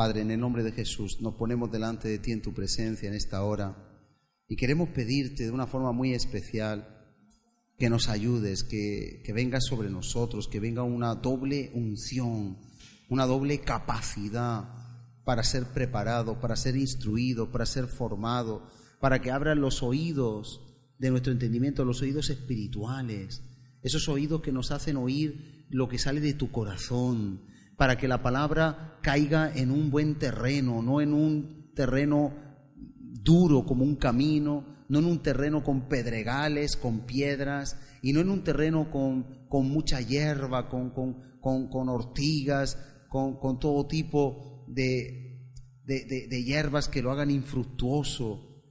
Padre, en el nombre de Jesús, nos ponemos delante de ti en tu presencia en esta hora y queremos pedirte de una forma muy especial que nos ayudes, que, que venga sobre nosotros, que venga una doble unción, una doble capacidad para ser preparado, para ser instruido, para ser formado, para que abran los oídos de nuestro entendimiento, los oídos espirituales, esos oídos que nos hacen oír lo que sale de tu corazón, para que la palabra caiga en un buen terreno, no en un terreno duro como un camino, no en un terreno con pedregales, con piedras, y no en un terreno con, con mucha hierba, con, con, ortigas, con, todo tipo de, de, de hierbas que lo hagan infructuoso,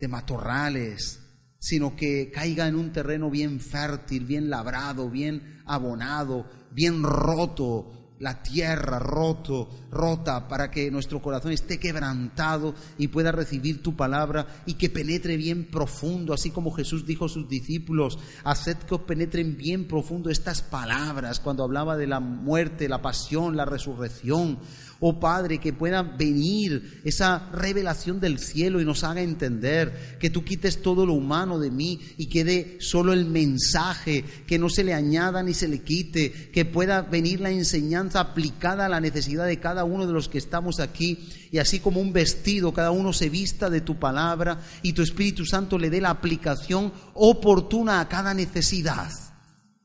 de matorrales, sino que caiga en un terreno bien fértil, bien labrado, bien abonado, bien roto, la tierra roto, rota, para que nuestro corazón esté quebrantado y pueda recibir tu palabra y que penetre bien profundo, así como Jesús dijo a sus discípulos, haced que os penetren bien profundo estas palabras cuando hablaba de la muerte, la pasión, la resurrección, Oh Padre, que pueda venir esa revelación del cielo y nos haga entender que tú quites todo lo humano de mí y quede solo el mensaje, que no se le añada ni se le quite, que pueda venir la enseñanza aplicada a la necesidad de cada uno de los que estamos aquí y así como un vestido, cada uno se vista de tu palabra y tu Espíritu Santo le dé la aplicación oportuna a cada necesidad.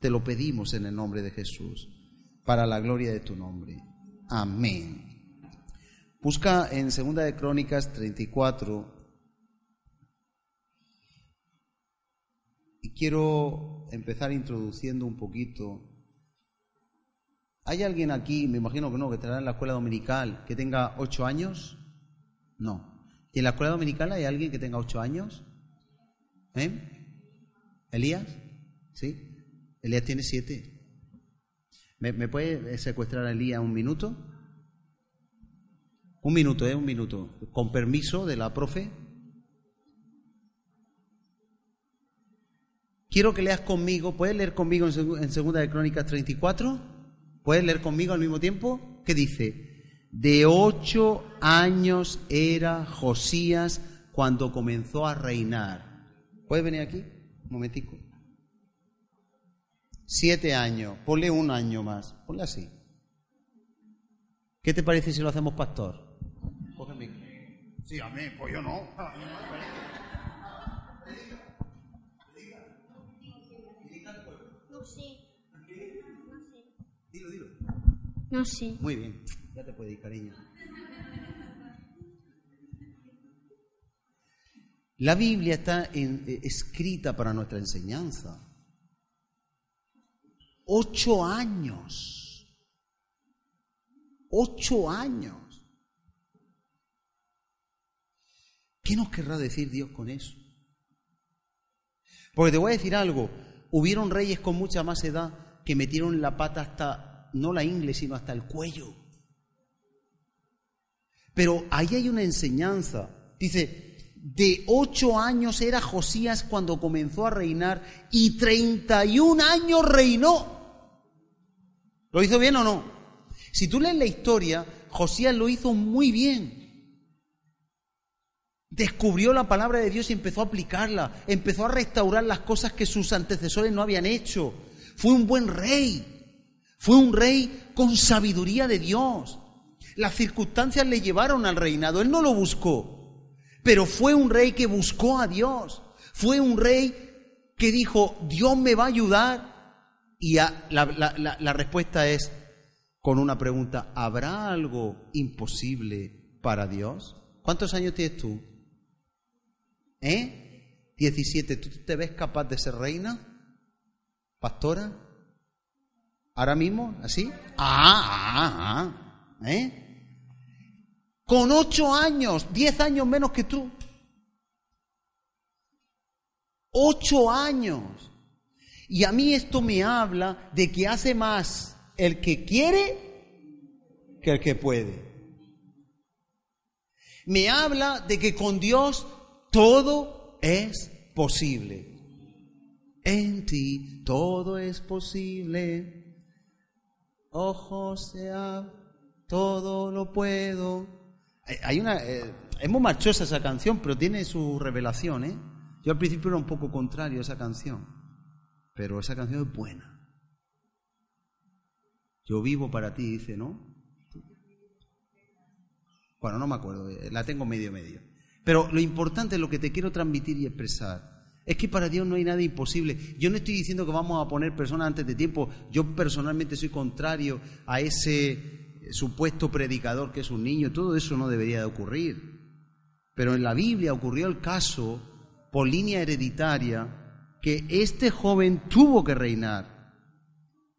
Te lo pedimos en el nombre de Jesús, para la gloria de tu nombre. Amén. Busca en Segunda de Crónicas 34 y quiero empezar introduciendo un poquito. ¿Hay alguien aquí, me imagino que no, que estará en la escuela dominical, que tenga ocho años? No. ¿Y en la escuela dominical hay alguien que tenga ocho años? ¿Eh? ¿Elías? ¿Sí? Elías tiene siete. ¿Me, puede secuestrar a Elías un minuto? Un minuto, ¿eh? Un minuto. Con permiso de la profe. Quiero que leas conmigo. ¿Puedes leer conmigo en, Segunda de Crónicas 34? ¿Puedes leer conmigo al mismo tiempo? ¿Qué dice? De ocho años era Josías cuando comenzó a reinar. ¿Puedes venir aquí? Un momentico. Siete años, ponle un año más, ponle así. ¿Qué te parece si lo hacemos pastor? Sí, a mí, pues yo no. No sé. Dilo, dilo. No sé. Muy bien, ya te puedes ir, cariño. La Biblia está eh, escrita para nuestra enseñanza. Ocho años. Ocho años. ¿Qué nos querrá decir Dios con eso? Porque te voy a decir algo, hubieron reyes con mucha más edad que metieron la pata hasta, no la ingle, sino hasta el cuello. Pero ahí hay una enseñanza. Dice, de ocho años era Josías cuando comenzó a reinar y treinta y un años reinó. ¿Lo hizo bien o no? Si tú lees la historia, Josías lo hizo muy bien. Descubrió la palabra de Dios y empezó a aplicarla. Empezó a restaurar las cosas que sus antecesores no habían hecho. Fue un buen rey. Fue un rey con sabiduría de Dios. Las circunstancias le llevaron al reinado. Él no lo buscó. Pero fue un rey que buscó a Dios. Fue un rey que dijo, Dios me va a ayudar y la, respuesta es con una pregunta, ¿habrá algo imposible para Dios? ¿Cuántos años tienes tú? ¿Eh? 17. ¿Tú te ves capaz de ser reina? ¿Pastora? ¿Ahora mismo? ¿Así? Ah, ah, ah. ¿Eh? Con ocho años, diez años menos que tú. Ocho años. Y a mí esto me habla de que hace más el que quiere que el que puede. Me habla de que con Dios todo es posible. En ti todo es posible. Ojos se todo lo puedo. Hay una, eh, es muy marchosa esa canción, pero tiene su revelación, ¿eh? Yo al principio era un poco contrario a esa canción, pero esa canción es buena. Yo vivo para ti, dice, ¿no? Bueno, no me acuerdo, eh, la tengo medio medio. Pero lo importante, lo que te quiero transmitir y expresar, es que para Dios no hay nada imposible. Yo no estoy diciendo que vamos a poner personas antes de tiempo. Yo personalmente soy contrario a ese supuesto predicador que es un niño. Todo eso no debería de ocurrir. Pero en la Biblia ocurrió el caso, por línea hereditaria, que este joven tuvo que reinar.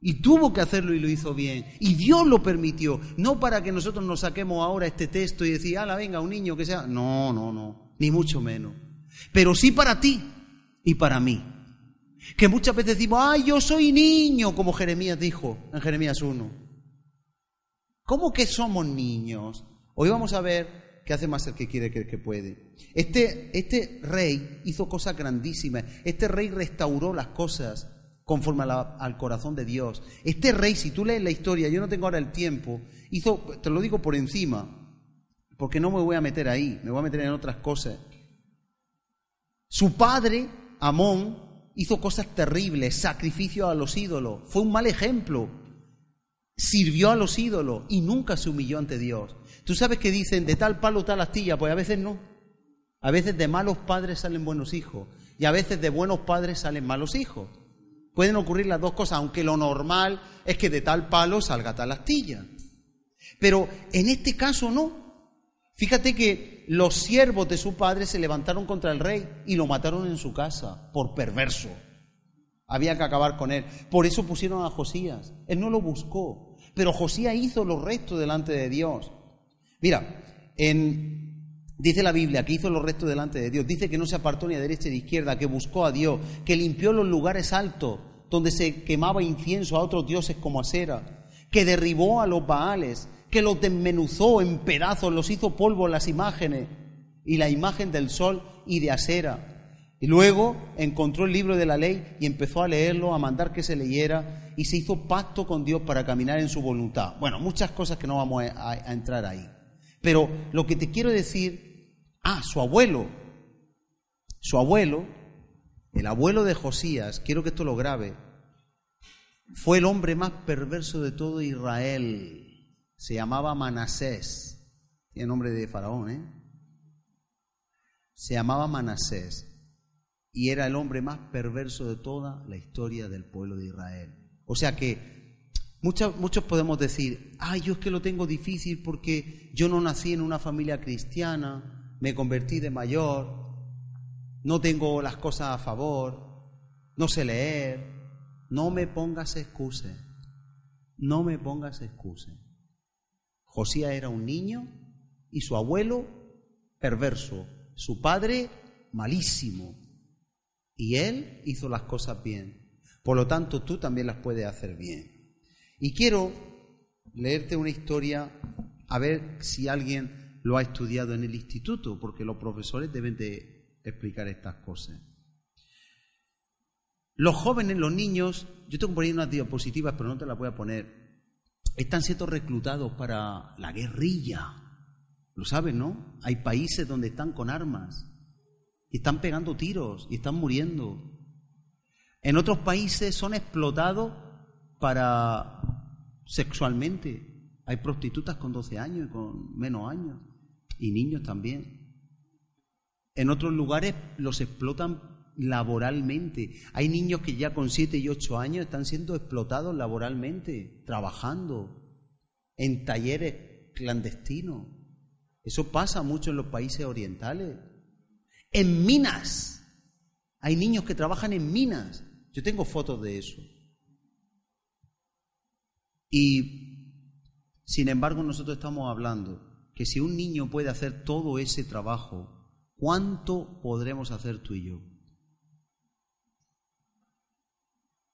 Y tuvo que hacerlo y lo hizo bien. Y Dios lo permitió. No para que nosotros nos saquemos ahora este texto y decir, ala, venga, un niño que sea. No, no, no. Ni mucho menos. Pero sí para ti y para mí. Que muchas veces decimos, ay, yo soy niño, como Jeremías dijo en Jeremías 1. ¿Cómo que somos niños? Hoy vamos a ver qué hace más el que quiere que el que puede. Este, este rey hizo cosas grandísimas. Este rey restauró las cosas conforme al corazón de Dios. Este rey, si tú lees la historia, yo no tengo ahora el tiempo, hizo, te lo digo por encima, porque no me voy a meter ahí, me voy a meter en otras cosas. Su padre Amón hizo cosas terribles, sacrificio a los ídolos, fue un mal ejemplo, sirvió a los ídolos y nunca se humilló ante Dios. Tú sabes que dicen de tal palo tal astilla, pues a veces no. A veces de malos padres salen buenos hijos y a veces de buenos padres salen malos hijos. Pueden ocurrir las dos cosas, aunque lo normal es que de tal palo salga tal astilla. Pero en este caso no. Fíjate que los siervos de su padre se levantaron contra el rey y lo mataron en su casa por perverso. Había que acabar con él. Por eso pusieron a Josías. Él no lo buscó, pero Josías hizo lo recto delante de Dios. Mira, en, dice la Biblia que hizo lo recto delante de Dios. Dice que no se apartó ni a derecha ni a izquierda, que buscó a Dios, que limpió los lugares altos donde se quemaba incienso a otros dioses como acera, que derribó a los baales, que los desmenuzó en pedazos, los hizo polvo las imágenes y la imagen del sol y de acera. Y luego encontró el libro de la ley y empezó a leerlo, a mandar que se leyera y se hizo pacto con Dios para caminar en su voluntad. Bueno, muchas cosas que no vamos a entrar ahí. Pero lo que te quiero decir, ah, su abuelo, su abuelo, el abuelo de Josías, quiero que esto lo grabe, fue el hombre más perverso de todo Israel se llamaba Manasés, tiene nombre de faraón, ¿eh? Se llamaba Manasés y era el hombre más perverso de toda la historia del pueblo de Israel. O sea que muchos, muchos podemos decir, ay, yo es que lo tengo difícil porque yo no nací en una familia cristiana, me convertí de mayor, no tengo las cosas a favor, no sé leer, no me pongas excusas, no me pongas excusas. Josías era un niño y su abuelo perverso, su padre malísimo. Y él hizo las cosas bien. Por lo tanto, tú también las puedes hacer bien. Y quiero leerte una historia a ver si alguien lo ha estudiado en el instituto, porque los profesores deben de explicar estas cosas. Los jóvenes, los niños, yo tengo por ahí unas diapositivas, pero no te las voy a poner están siendo reclutados para la guerrilla. Lo saben, ¿no? Hay países donde están con armas y están pegando tiros y están muriendo. En otros países son explotados para sexualmente. Hay prostitutas con 12 años y con menos años y niños también. En otros lugares los explotan laboralmente. Hay niños que ya con 7 y 8 años están siendo explotados laboralmente, trabajando en talleres clandestinos. Eso pasa mucho en los países orientales. En minas. Hay niños que trabajan en minas. Yo tengo fotos de eso. Y, sin embargo, nosotros estamos hablando que si un niño puede hacer todo ese trabajo, ¿cuánto podremos hacer tú y yo?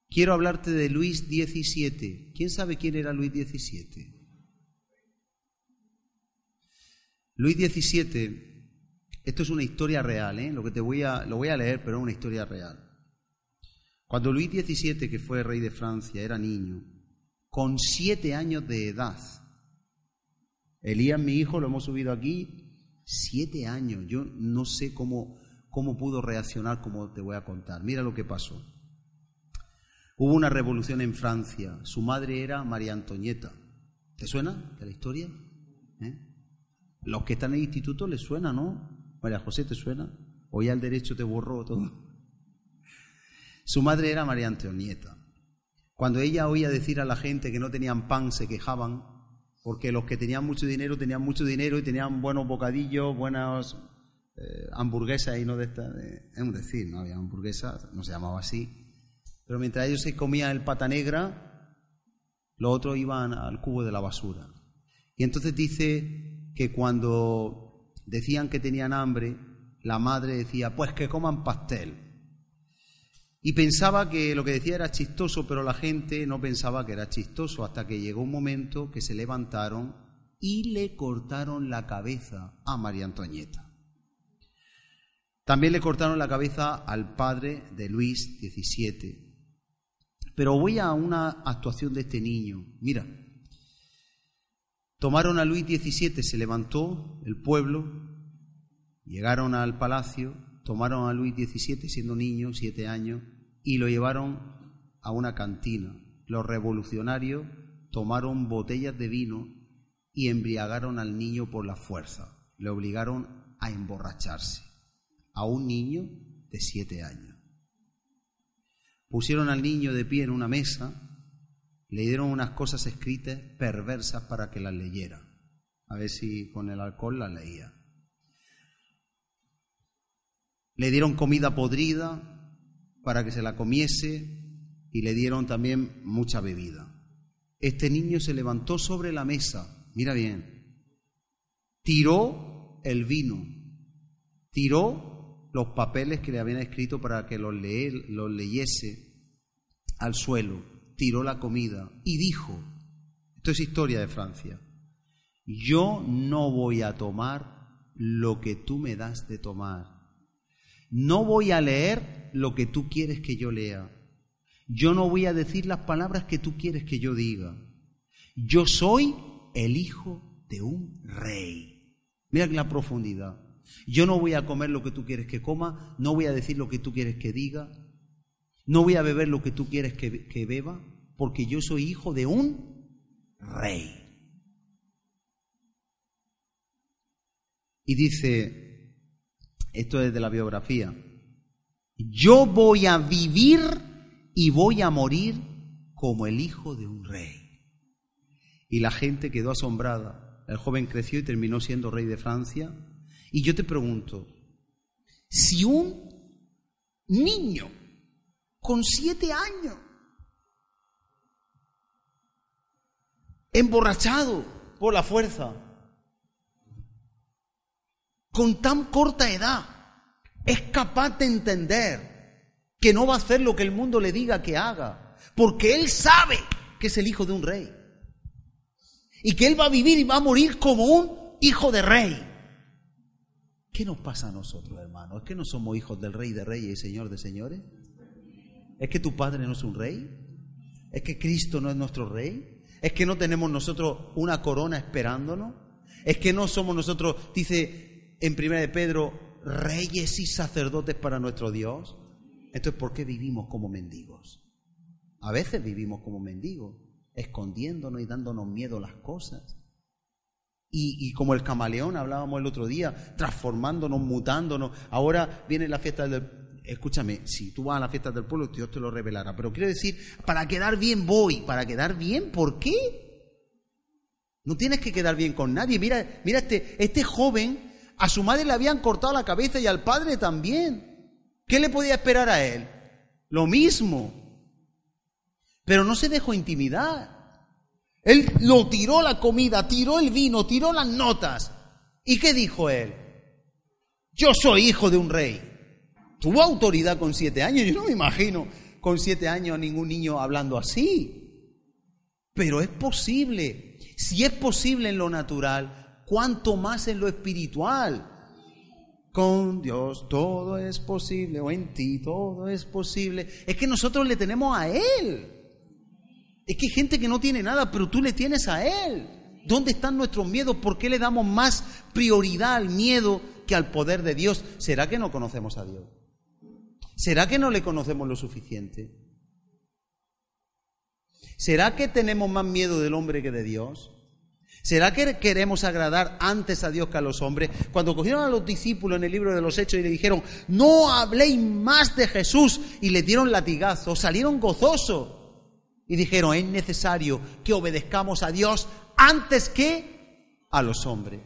Quiero hablarte de Luis XVII. ¿Quién sabe quién era Luis XVII? Luis XVII, esto es una historia real, ¿eh? lo que te voy a, lo voy a leer, pero es una historia real. Cuando Luis XVII, que fue rey de Francia, era niño, con siete años de edad, Elías, mi hijo, lo hemos subido aquí siete años. Yo no sé cómo, cómo pudo reaccionar, como te voy a contar. Mira lo que pasó. Hubo una revolución en Francia. Su madre era María Antonieta. ¿Te suena de la historia? ¿Eh? Los que están en el instituto les suena, ¿no? María José, ¿te suena? O ya el derecho te borró todo. Su madre era María Antonieta. Cuando ella oía decir a la gente que no tenían pan, se quejaban, porque los que tenían mucho dinero tenían mucho dinero y tenían buenos bocadillos, buenas eh, hamburguesas y no de estas, es un decir, no había hamburguesas, no se llamaba así. Pero mientras ellos se comían el pata negra, los otros iban al cubo de la basura. Y entonces dice que cuando decían que tenían hambre, la madre decía, pues que coman pastel. Y pensaba que lo que decía era chistoso, pero la gente no pensaba que era chistoso, hasta que llegó un momento que se levantaron y le cortaron la cabeza a María Antonieta. También le cortaron la cabeza al padre de Luis XVII. Pero voy a una actuación de este niño. Mira, tomaron a Luis XVII, se levantó el pueblo, llegaron al palacio, tomaron a Luis XVII siendo niño, siete años, y lo llevaron a una cantina. Los revolucionarios tomaron botellas de vino y embriagaron al niño por la fuerza. Le obligaron a emborracharse a un niño de siete años. Pusieron al niño de pie en una mesa, le dieron unas cosas escritas perversas para que las leyera. A ver si con el alcohol las leía. Le dieron comida podrida para que se la comiese y le dieron también mucha bebida. Este niño se levantó sobre la mesa, mira bien, tiró el vino, tiró los papeles que le habían escrito para que los, los leyese al suelo, tiró la comida y dijo, esto es historia de Francia, yo no voy a tomar lo que tú me das de tomar no voy a leer lo que tú quieres que yo lea. Yo no voy a decir las palabras que tú quieres que yo diga. Yo soy el hijo de un rey. Mira la profundidad. Yo no voy a comer lo que tú quieres que coma, no voy a decir lo que tú quieres que diga, no voy a beber lo que tú quieres que, que beba, porque yo soy hijo de un rey. Y dice, esto es de la biografía. Yo voy a vivir y voy a morir como el hijo de un rey. Y la gente quedó asombrada. El joven creció y terminó siendo rey de Francia. Y yo te pregunto, si un niño con siete años, emborrachado por la fuerza, con tan corta edad, es capaz de entender que no va a hacer lo que el mundo le diga que haga, porque él sabe que es el hijo de un rey y que él va a vivir y va a morir como un hijo de rey. ¿Qué nos pasa a nosotros, hermanos? ¿Es que no somos hijos del rey de reyes y señor de señores? ¿Es que tu padre no es un rey? ¿Es que Cristo no es nuestro rey? ¿Es que no tenemos nosotros una corona esperándonos? ¿Es que no somos nosotros, dice en primera de Pedro, reyes y sacerdotes para nuestro Dios. Entonces, ¿por qué vivimos como mendigos? A veces vivimos como mendigos, escondiéndonos y dándonos miedo las cosas. Y, como el camaleón hablábamos el otro día, transformándonos, mutándonos. Ahora viene la fiesta del... Escúchame, si tú vas a la fiesta del pueblo, Dios te lo revelará. Pero quiero decir, para quedar bien voy. ¿Para quedar bien? ¿Por qué? No tienes que quedar bien con nadie. Mira, mira este, este joven a su madre le habían cortado la cabeza y al padre también. ¿Qué le podía esperar a él? Lo mismo. Pero no se dejó intimidar. Él lo tiró la comida, tiró el vino, tiró las notas. ¿Y qué dijo él? Yo soy hijo de un rey. Tuvo autoridad con siete años. Yo no me imagino con siete años ningún niño hablando así. Pero es posible. Si es posible en lo natural, cuanto más en lo espiritual. Con Dios todo es posible, o en ti todo es posible. Es que nosotros le tenemos a Él. Es que hay gente que no tiene nada, pero tú le tienes a Él. ¿Dónde están nuestros miedos? ¿Por qué le damos más prioridad al miedo que al poder de Dios? ¿Será que no conocemos a Dios? ¿Será que no le conocemos lo suficiente? ¿Será que tenemos más miedo del hombre que de Dios? ¿Será que queremos agradar antes a Dios que a los hombres? Cuando cogieron a los discípulos en el libro de los Hechos y le dijeron, no habléis más de Jesús, y le dieron latigazos, salieron gozosos. Y dijeron, es necesario que obedezcamos a Dios antes que a los hombres.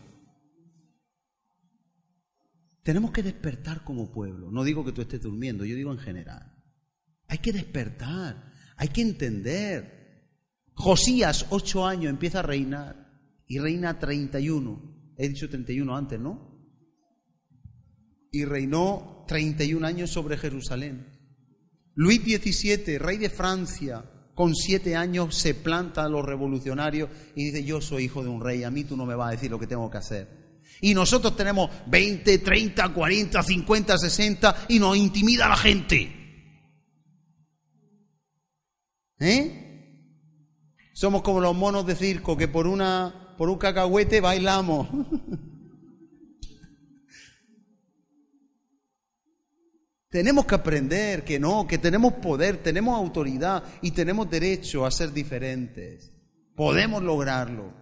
Tenemos que despertar como pueblo. No digo que tú estés durmiendo, yo digo en general. Hay que despertar, hay que entender. Josías, ocho años, empieza a reinar y reina 31. He dicho 31 antes, ¿no? Y reinó 31 años sobre Jerusalén. Luis XVII, rey de Francia, con siete años se planta a los revolucionarios y dice, yo soy hijo de un rey, a mí tú no me vas a decir lo que tengo que hacer. Y nosotros tenemos 20, 30, 40, 50, 60 y nos intimida la gente. ¿Eh? Somos como los monos de circo que por una por un cacahuete bailamos. tenemos que aprender que no, que tenemos poder, tenemos autoridad y tenemos derecho a ser diferentes. Podemos lograrlo.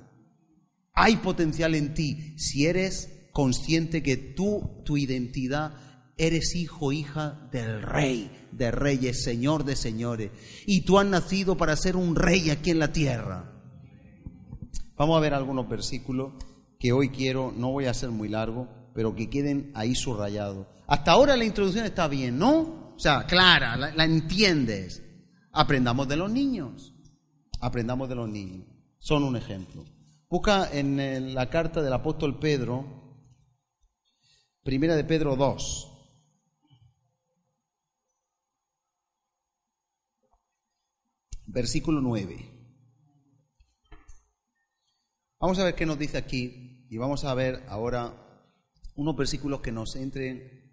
Hay potencial en ti si eres consciente que tú, tu identidad, eres hijo, hija del rey de reyes, señor de señores. Y tú has nacido para ser un rey aquí en la tierra. Vamos a ver algunos versículos que hoy quiero, no voy a ser muy largo, pero que queden ahí subrayados. Hasta ahora la introducción está bien, ¿no? O sea, clara, la, entiendes. Aprendamos de los niños. Aprendamos de los niños. Son un ejemplo. Busca en la carta del apóstol Pedro, primera de Pedro 2. Versículo 9. Vamos a ver qué nos dice aquí y vamos a ver ahora unos versículos que nos entren,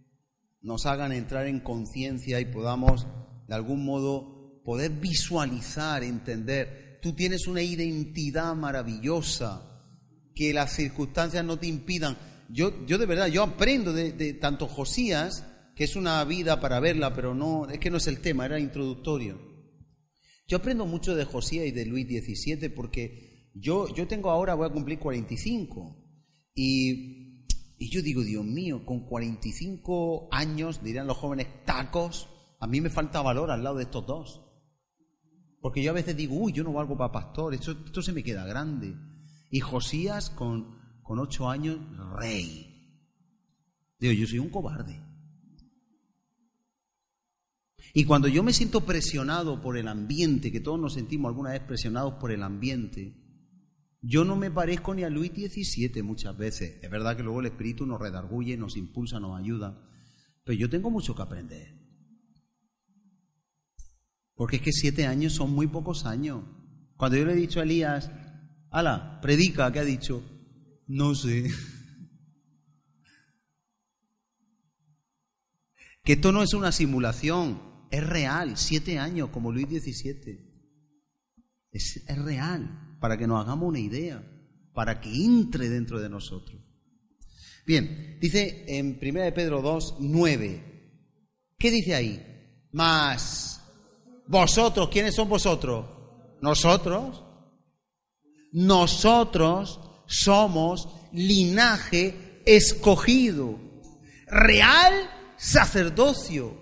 nos hagan entrar en conciencia y podamos de algún modo poder visualizar, entender. Tú tienes una identidad maravillosa, que las circunstancias no te impidan. Yo, yo de verdad, yo aprendo de, tanto Josías, que es una vida para verla, pero no, es que no es el tema, era introductorio. Yo aprendo mucho de Josías y de Luis XVII porque yo, yo tengo ahora, voy a cumplir 45. Y, y yo digo, Dios mío, con 45 años, dirían los jóvenes, tacos, a mí me falta valor al lado de estos dos. Porque yo a veces digo, uy, yo no valgo para pastor, esto, esto se me queda grande. Y Josías con, con ocho años, rey. Digo, yo soy un cobarde. Y cuando yo me siento presionado por el ambiente, que todos nos sentimos alguna vez presionados por el ambiente, yo no me parezco ni a Luis XVII muchas veces. Es verdad que luego el Espíritu nos redarguye, nos impulsa, nos ayuda. Pero yo tengo mucho que aprender. Porque es que siete años son muy pocos años. Cuando yo le he dicho a Elías, ala, predica, ¿qué ha dicho? No sé. que esto no es una simulación, es real, siete años como Luis XVII. Es, es real para que nos hagamos una idea, para que entre dentro de nosotros. Bien, dice en 1 de Pedro 2, 9. ¿Qué dice ahí? Más vosotros, ¿quiénes son vosotros? Nosotros. Nosotros somos linaje escogido, real sacerdocio.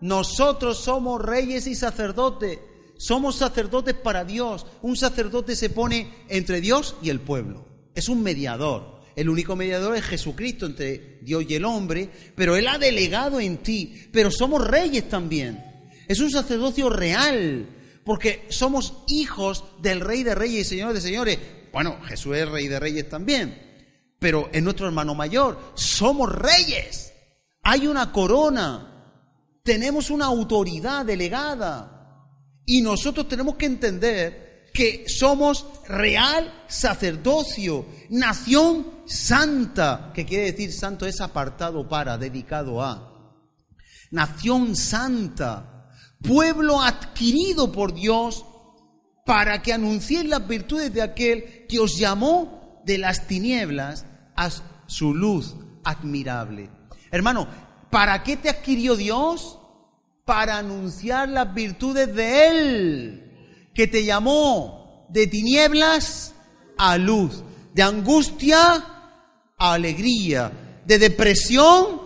Nosotros somos reyes y sacerdotes. Somos sacerdotes para Dios. Un sacerdote se pone entre Dios y el pueblo. Es un mediador. El único mediador es Jesucristo entre Dios y el hombre, pero Él ha delegado en ti. Pero somos reyes también. Es un sacerdocio real, porque somos hijos del Rey de Reyes y Señor de Señores. Bueno, Jesús es Rey de Reyes también, pero es nuestro hermano mayor. Somos reyes. Hay una corona. Tenemos una autoridad delegada. Y nosotros tenemos que entender que somos real sacerdocio, nación santa, que quiere decir santo es apartado para, dedicado a. Nación santa, pueblo adquirido por Dios para que anunciéis las virtudes de aquel que os llamó de las tinieblas a su luz admirable. Hermano, ¿para qué te adquirió Dios? Para anunciar las virtudes de Él, que te llamó de tinieblas a luz, de angustia a alegría, de depresión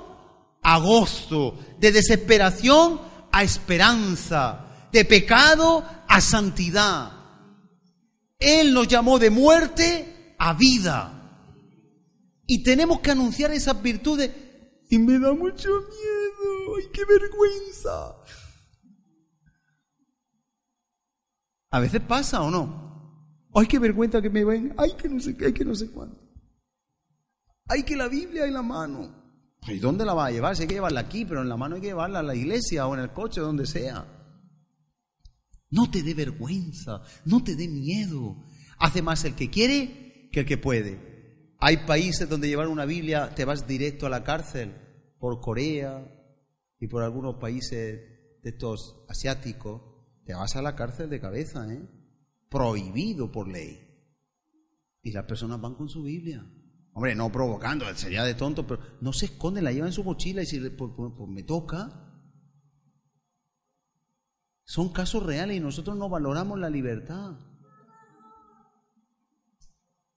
a gozo, de desesperación a esperanza, de pecado a santidad. Él nos llamó de muerte a vida. Y tenemos que anunciar esas virtudes. Y me da mucho miedo. ¡Ay, qué vergüenza! A veces pasa o no. ¡Ay, qué vergüenza que me ven! ¡Ay, que no sé qué! ¡Ay, que no sé cuánto! ¡Ay, que la Biblia en la mano! ¿Y dónde la va a llevar? Si hay que llevarla aquí, pero en la mano hay que llevarla a la iglesia o en el coche, donde sea. No te dé vergüenza, no te dé miedo. Hace más el que quiere que el que puede. Hay países donde llevar una Biblia te vas directo a la cárcel, por Corea y por algunos países de estos asiáticos, te vas a la cárcel de cabeza, ¿eh? Prohibido por ley. Y las personas van con su Biblia. Hombre, no provocando, sería de tonto, pero no se esconde, la lleva en su mochila y si me toca. Son casos reales y nosotros no valoramos la libertad.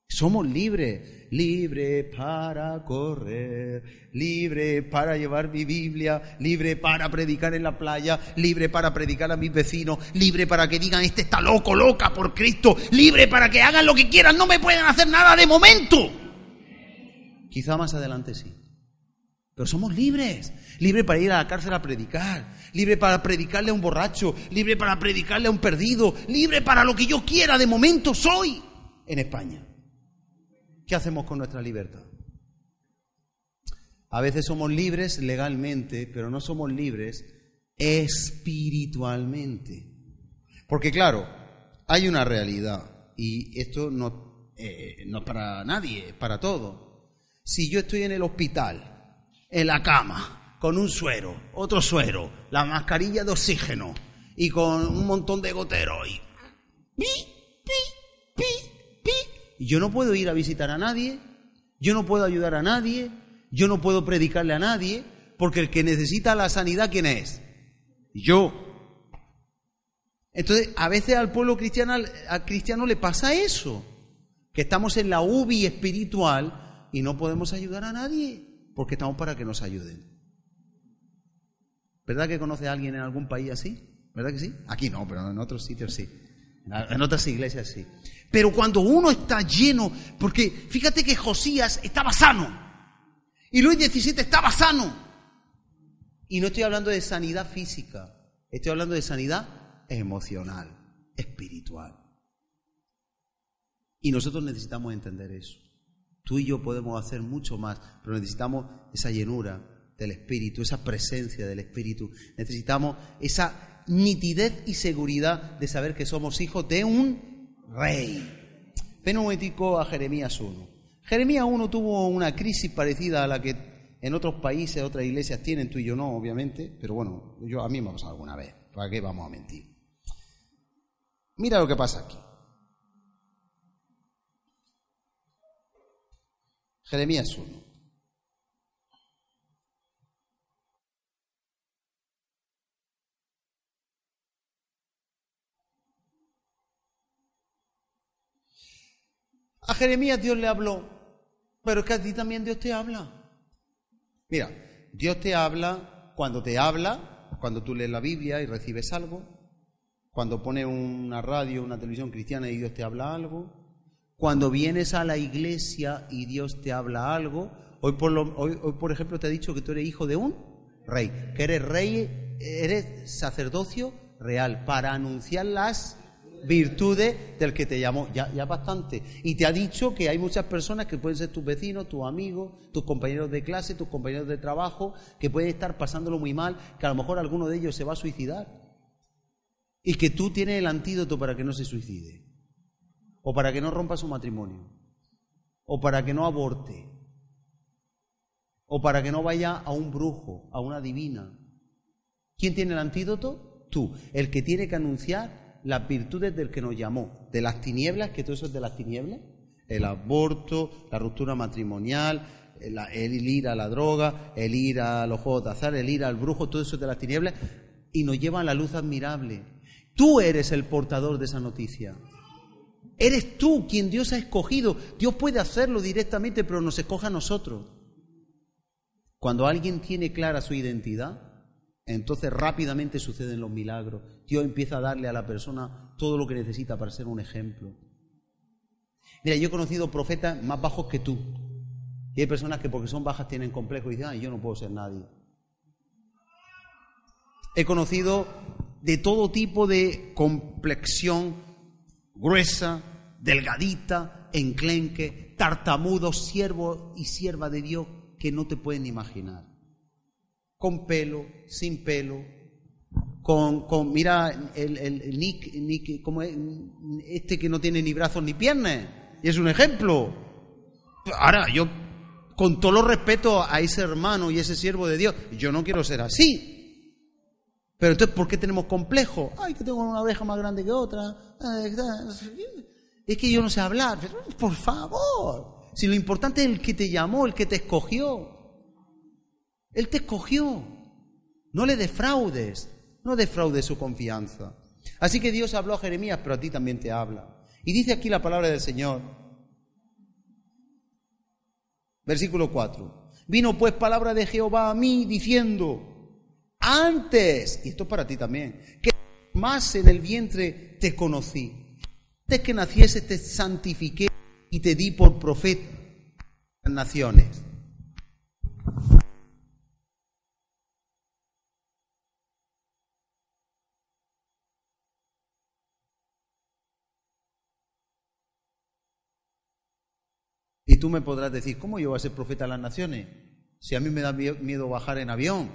Somos libres, libre para correr, libre para llevar mi Biblia, libre para predicar en la playa, libre para predicar a mis vecinos, libre para que digan, este está loco, loca por Cristo, libre para que hagan lo que quieran, no me pueden hacer nada de momento. Quizá más adelante sí. Pero somos libres. Libre para ir a la cárcel a predicar. Libre para predicarle a un borracho. Libre para predicarle a un perdido. Libre para lo que yo quiera. De momento soy en España. ¿Qué hacemos con nuestra libertad? A veces somos libres legalmente, pero no somos libres espiritualmente. Porque claro, hay una realidad. Y esto no, eh, no es para nadie, es para todos si yo estoy en el hospital, en la cama, con un suero, otro suero, la mascarilla de oxígeno y con un montón de goteros y... Pi, pi, pi, pi. Y yo no puedo ir a visitar a nadie, yo no puedo ayudar a nadie, yo no puedo predicarle a nadie, porque el que necesita la sanidad, ¿quién es? Yo. Entonces, a veces al pueblo cristiano, cristiano le pasa eso, que estamos en la UBI espiritual y no podemos ayudar a nadie porque estamos para que nos ayuden. ¿Verdad que conoce a alguien en algún país así? ¿Verdad que sí? Aquí no, pero en otros sitios sí. En otras iglesias sí. Pero cuando uno está lleno, porque fíjate que Josías estaba sano y Luis XVII estaba sano. Y no estoy hablando de sanidad física, estoy hablando de sanidad emocional, espiritual. Y nosotros necesitamos entender eso. Tú y yo podemos hacer mucho más, pero necesitamos esa llenura del Espíritu, esa presencia del Espíritu. Necesitamos esa nitidez y seguridad de saber que somos hijos de un rey. Ven un momentico a Jeremías 1. Jeremías 1 tuvo una crisis parecida a la que en otros países, otras iglesias tienen, tú y yo no, obviamente, pero bueno, yo a mí me ha pasado alguna vez. ¿Para qué vamos a mentir? Mira lo que pasa aquí. Jeremías 1. A Jeremías Dios le habló, pero es que a ti también Dios te habla. Mira, Dios te habla cuando te habla, cuando tú lees la Biblia y recibes algo, cuando pones una radio, una televisión cristiana y Dios te habla algo, cuando vienes a la iglesia y Dios te habla algo, hoy por, ejemplo te ha dicho que tú eres hijo de un rey, que eres rey, eres sacerdocio real para anunciar las virtudes del que te llamó, ya, ya bastante. Y te ha dicho que hay muchas personas que pueden ser tus vecinos, tus amigos, tus compañeros de clase, tus compañeros de trabajo, que pueden estar pasándolo muy mal, que a lo mejor alguno de ellos se va a suicidar. Y que tú tienes el antídoto para que no se suicide o para que no rompa su matrimonio, o para que no aborte, o para que no vaya a un brujo, a una divina. ¿Quién tiene el antídoto? Tú, el que tiene que anunciar las virtudes del que nos llamó, de las tinieblas, que todo eso es de las tinieblas, el aborto, la ruptura matrimonial, el, ir a la droga, el ir a los juegos de azar, el ir al brujo, todo eso es de las tinieblas, y nos lleva a la luz admirable. Tú eres el portador de esa noticia. Eres tú quien Dios ha escogido. Dios puede hacerlo directamente, pero nos escoja a nosotros. Cuando alguien tiene clara su identidad, entonces rápidamente suceden los milagros. Dios empieza a darle a la persona todo lo que necesita para ser un ejemplo. Mira, yo he conocido profetas más bajos que tú. Y hay personas que porque son bajas tienen complejo y dicen, ay, yo no puedo ser nadie. He conocido de todo tipo de complexión gruesa, delgadita, enclenque, tartamudo, siervo y sierva de Dios que no te pueden imaginar. Con pelo, sin pelo, con, con mira, el, el, Nick, Nick como es, este que no tiene ni brazos ni piernas, y es un ejemplo. Ahora, yo, con todo lo respeto a ese hermano y ese siervo de Dios, yo no quiero ser así. Pero entonces, ¿por qué tenemos complejo? Ay, que tengo una oveja más grande que otra. Es que yo no sé hablar. Por favor. Si lo importante es el que te llamó, el que te escogió. Él te escogió. No le defraudes. No defraudes su confianza. Así que Dios habló a Jeremías, pero a ti también te habla. Y dice aquí la palabra del Señor. Versículo 4. Vino pues palabra de Jehová a mí diciendo, antes, y esto es para ti también, que más en el vientre te conocí. Antes que naciese te santifiqué y te di por profeta a las naciones. Y tú me podrás decir, ¿cómo yo voy a ser profeta a las naciones? Si a mí me da miedo bajar en avión,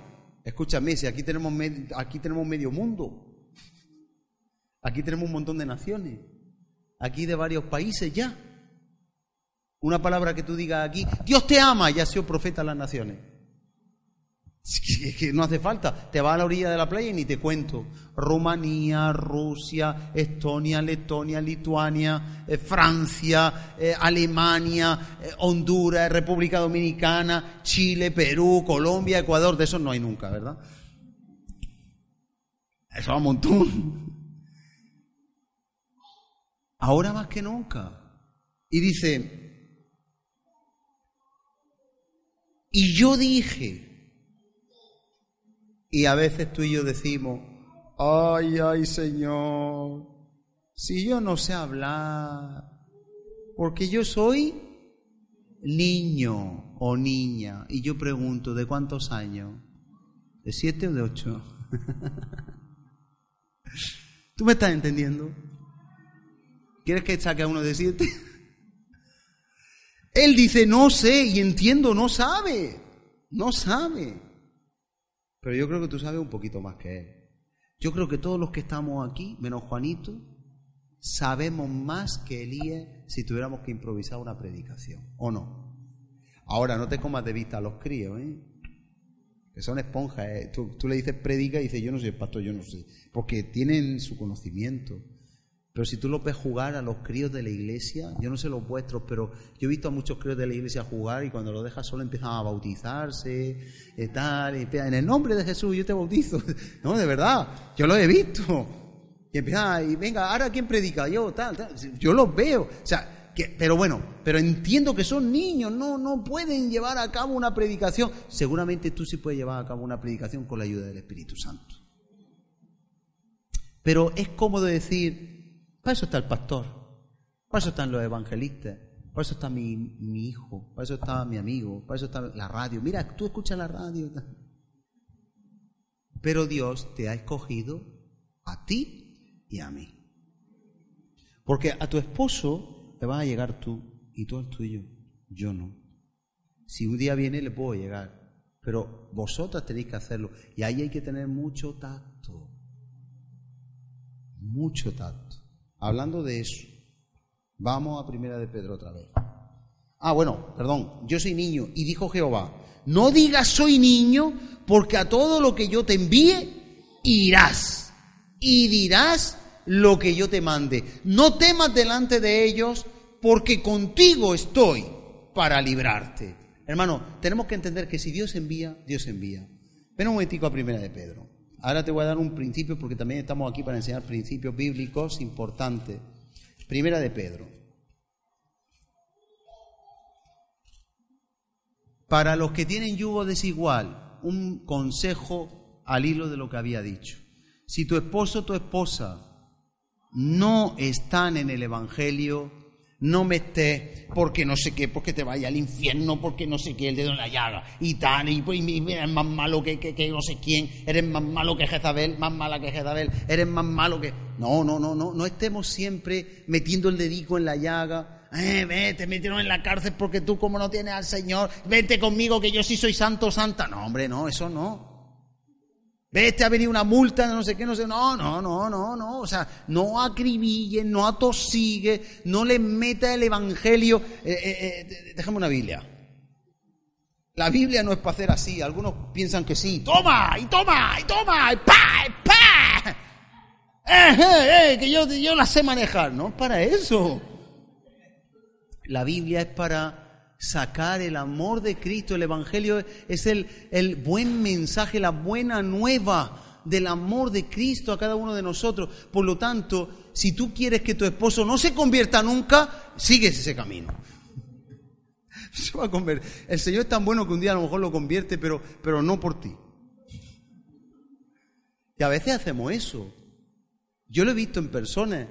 Escúchame, si aquí tenemos, aquí tenemos medio mundo, aquí tenemos un montón de naciones, aquí de varios países ya. Una palabra que tú digas aquí, Dios te ama, ya ha sido profeta a las naciones. Es que no hace falta. Te vas a la orilla de la playa y ni te cuento. Rumanía, Rusia, Estonia, Letonia, Lituania, eh, Francia, eh, Alemania, eh, Honduras, República Dominicana, Chile, Perú, Colombia, Ecuador. De eso no hay nunca, ¿verdad? Eso va un montón. Ahora más que nunca. Y dice, y yo dije, y a veces tú y yo decimos, ay, ay Señor, si yo no sé hablar, porque yo soy niño o niña. Y yo pregunto, ¿de cuántos años? ¿De siete o de ocho? ¿Tú me estás entendiendo? ¿Quieres que saque a uno de siete? Él dice, no sé, y entiendo, no sabe, no sabe. Pero yo creo que tú sabes un poquito más que él. Yo creo que todos los que estamos aquí, menos Juanito, sabemos más que Elías si tuviéramos que improvisar una predicación, ¿o no? Ahora, no te comas de vista a los críos, ¿eh? Que son esponjas, ¿eh? tú, le dices predica y dice yo no soy pastor, yo no sé. Porque tienen su conocimiento. Pero si tú lo ves jugar a los críos de la iglesia, yo no sé los vuestros, pero yo he visto a muchos críos de la iglesia jugar y cuando lo dejas solo empiezan a bautizarse, y tal, y en el nombre de Jesús yo te bautizo. No, de verdad, yo lo he visto. Y empiezan, y venga, ahora quién predica, yo, tal, tal. Yo los veo. O sea, pero bueno, pero entiendo que son niños, no, no pueden llevar a cabo una predicación. Seguramente tú sí puedes llevar a cabo una predicación con la ayuda del Espíritu Santo. Pero es cómodo decir, para eso está el pastor, para eso están los evangelistas, para eso está mi, mi hijo, para eso está mi amigo, para eso está la radio. Mira, tú escuchas la radio. Pero Dios te ha escogido a ti y a mí. Porque a tu esposo le vas a llegar tú y tú al tuyo. Yo no. Si un día viene le puedo llegar. Pero vosotras tenéis que hacerlo. Y ahí hay que tener mucho tacto. Mucho tacto. Hablando de eso, vamos a primera de Pedro otra vez. Ah, bueno, perdón, yo soy niño. Y dijo Jehová, no digas soy niño, porque a todo lo que yo te envíe, irás. Y dirás, lo que yo te mande. No temas delante de ellos, porque contigo estoy para librarte. Hermano, tenemos que entender que si Dios envía, Dios envía. Ven un momentico a primera de Pedro. Ahora te voy a dar un principio porque también estamos aquí para enseñar principios bíblicos importantes. Primera de Pedro. Para los que tienen yugo desigual, un consejo al hilo de lo que había dicho. Si tu esposo o tu esposa no están en el Evangelio, no me estés porque no sé qué, porque te vaya al infierno, porque no sé qué, el dedo en la llaga, y tal, y, pues, eres más malo que, que, no sé quién, eres más malo que Jezabel, más mala que Jezabel, eres más malo que... No, no, no, no, no estemos siempre metiendo el dedico en la llaga, eh, vete, te metieron en la cárcel porque tú como no tienes al Señor, vete conmigo que yo sí soy santo santa. No, hombre, no, eso no. Vete a venir una multa, no sé qué, no sé. No, no, no, no, no. O sea, no acribille, no atosigue, no le meta el evangelio. Eh, eh, eh, déjame una Biblia. La Biblia no es para hacer así. Algunos piensan que sí. Toma, y toma, y toma, y pa, y pa. Eh, eh, eh, que yo, yo la sé manejar. No es para eso. La Biblia es para sacar el amor de Cristo. El Evangelio es el, el buen mensaje, la buena nueva del amor de Cristo a cada uno de nosotros. Por lo tanto, si tú quieres que tu esposo no se convierta nunca, sigues ese camino. Se va a convertir. El Señor es tan bueno que un día a lo mejor lo convierte, pero, pero no por ti. Y a veces hacemos eso. Yo lo he visto en personas.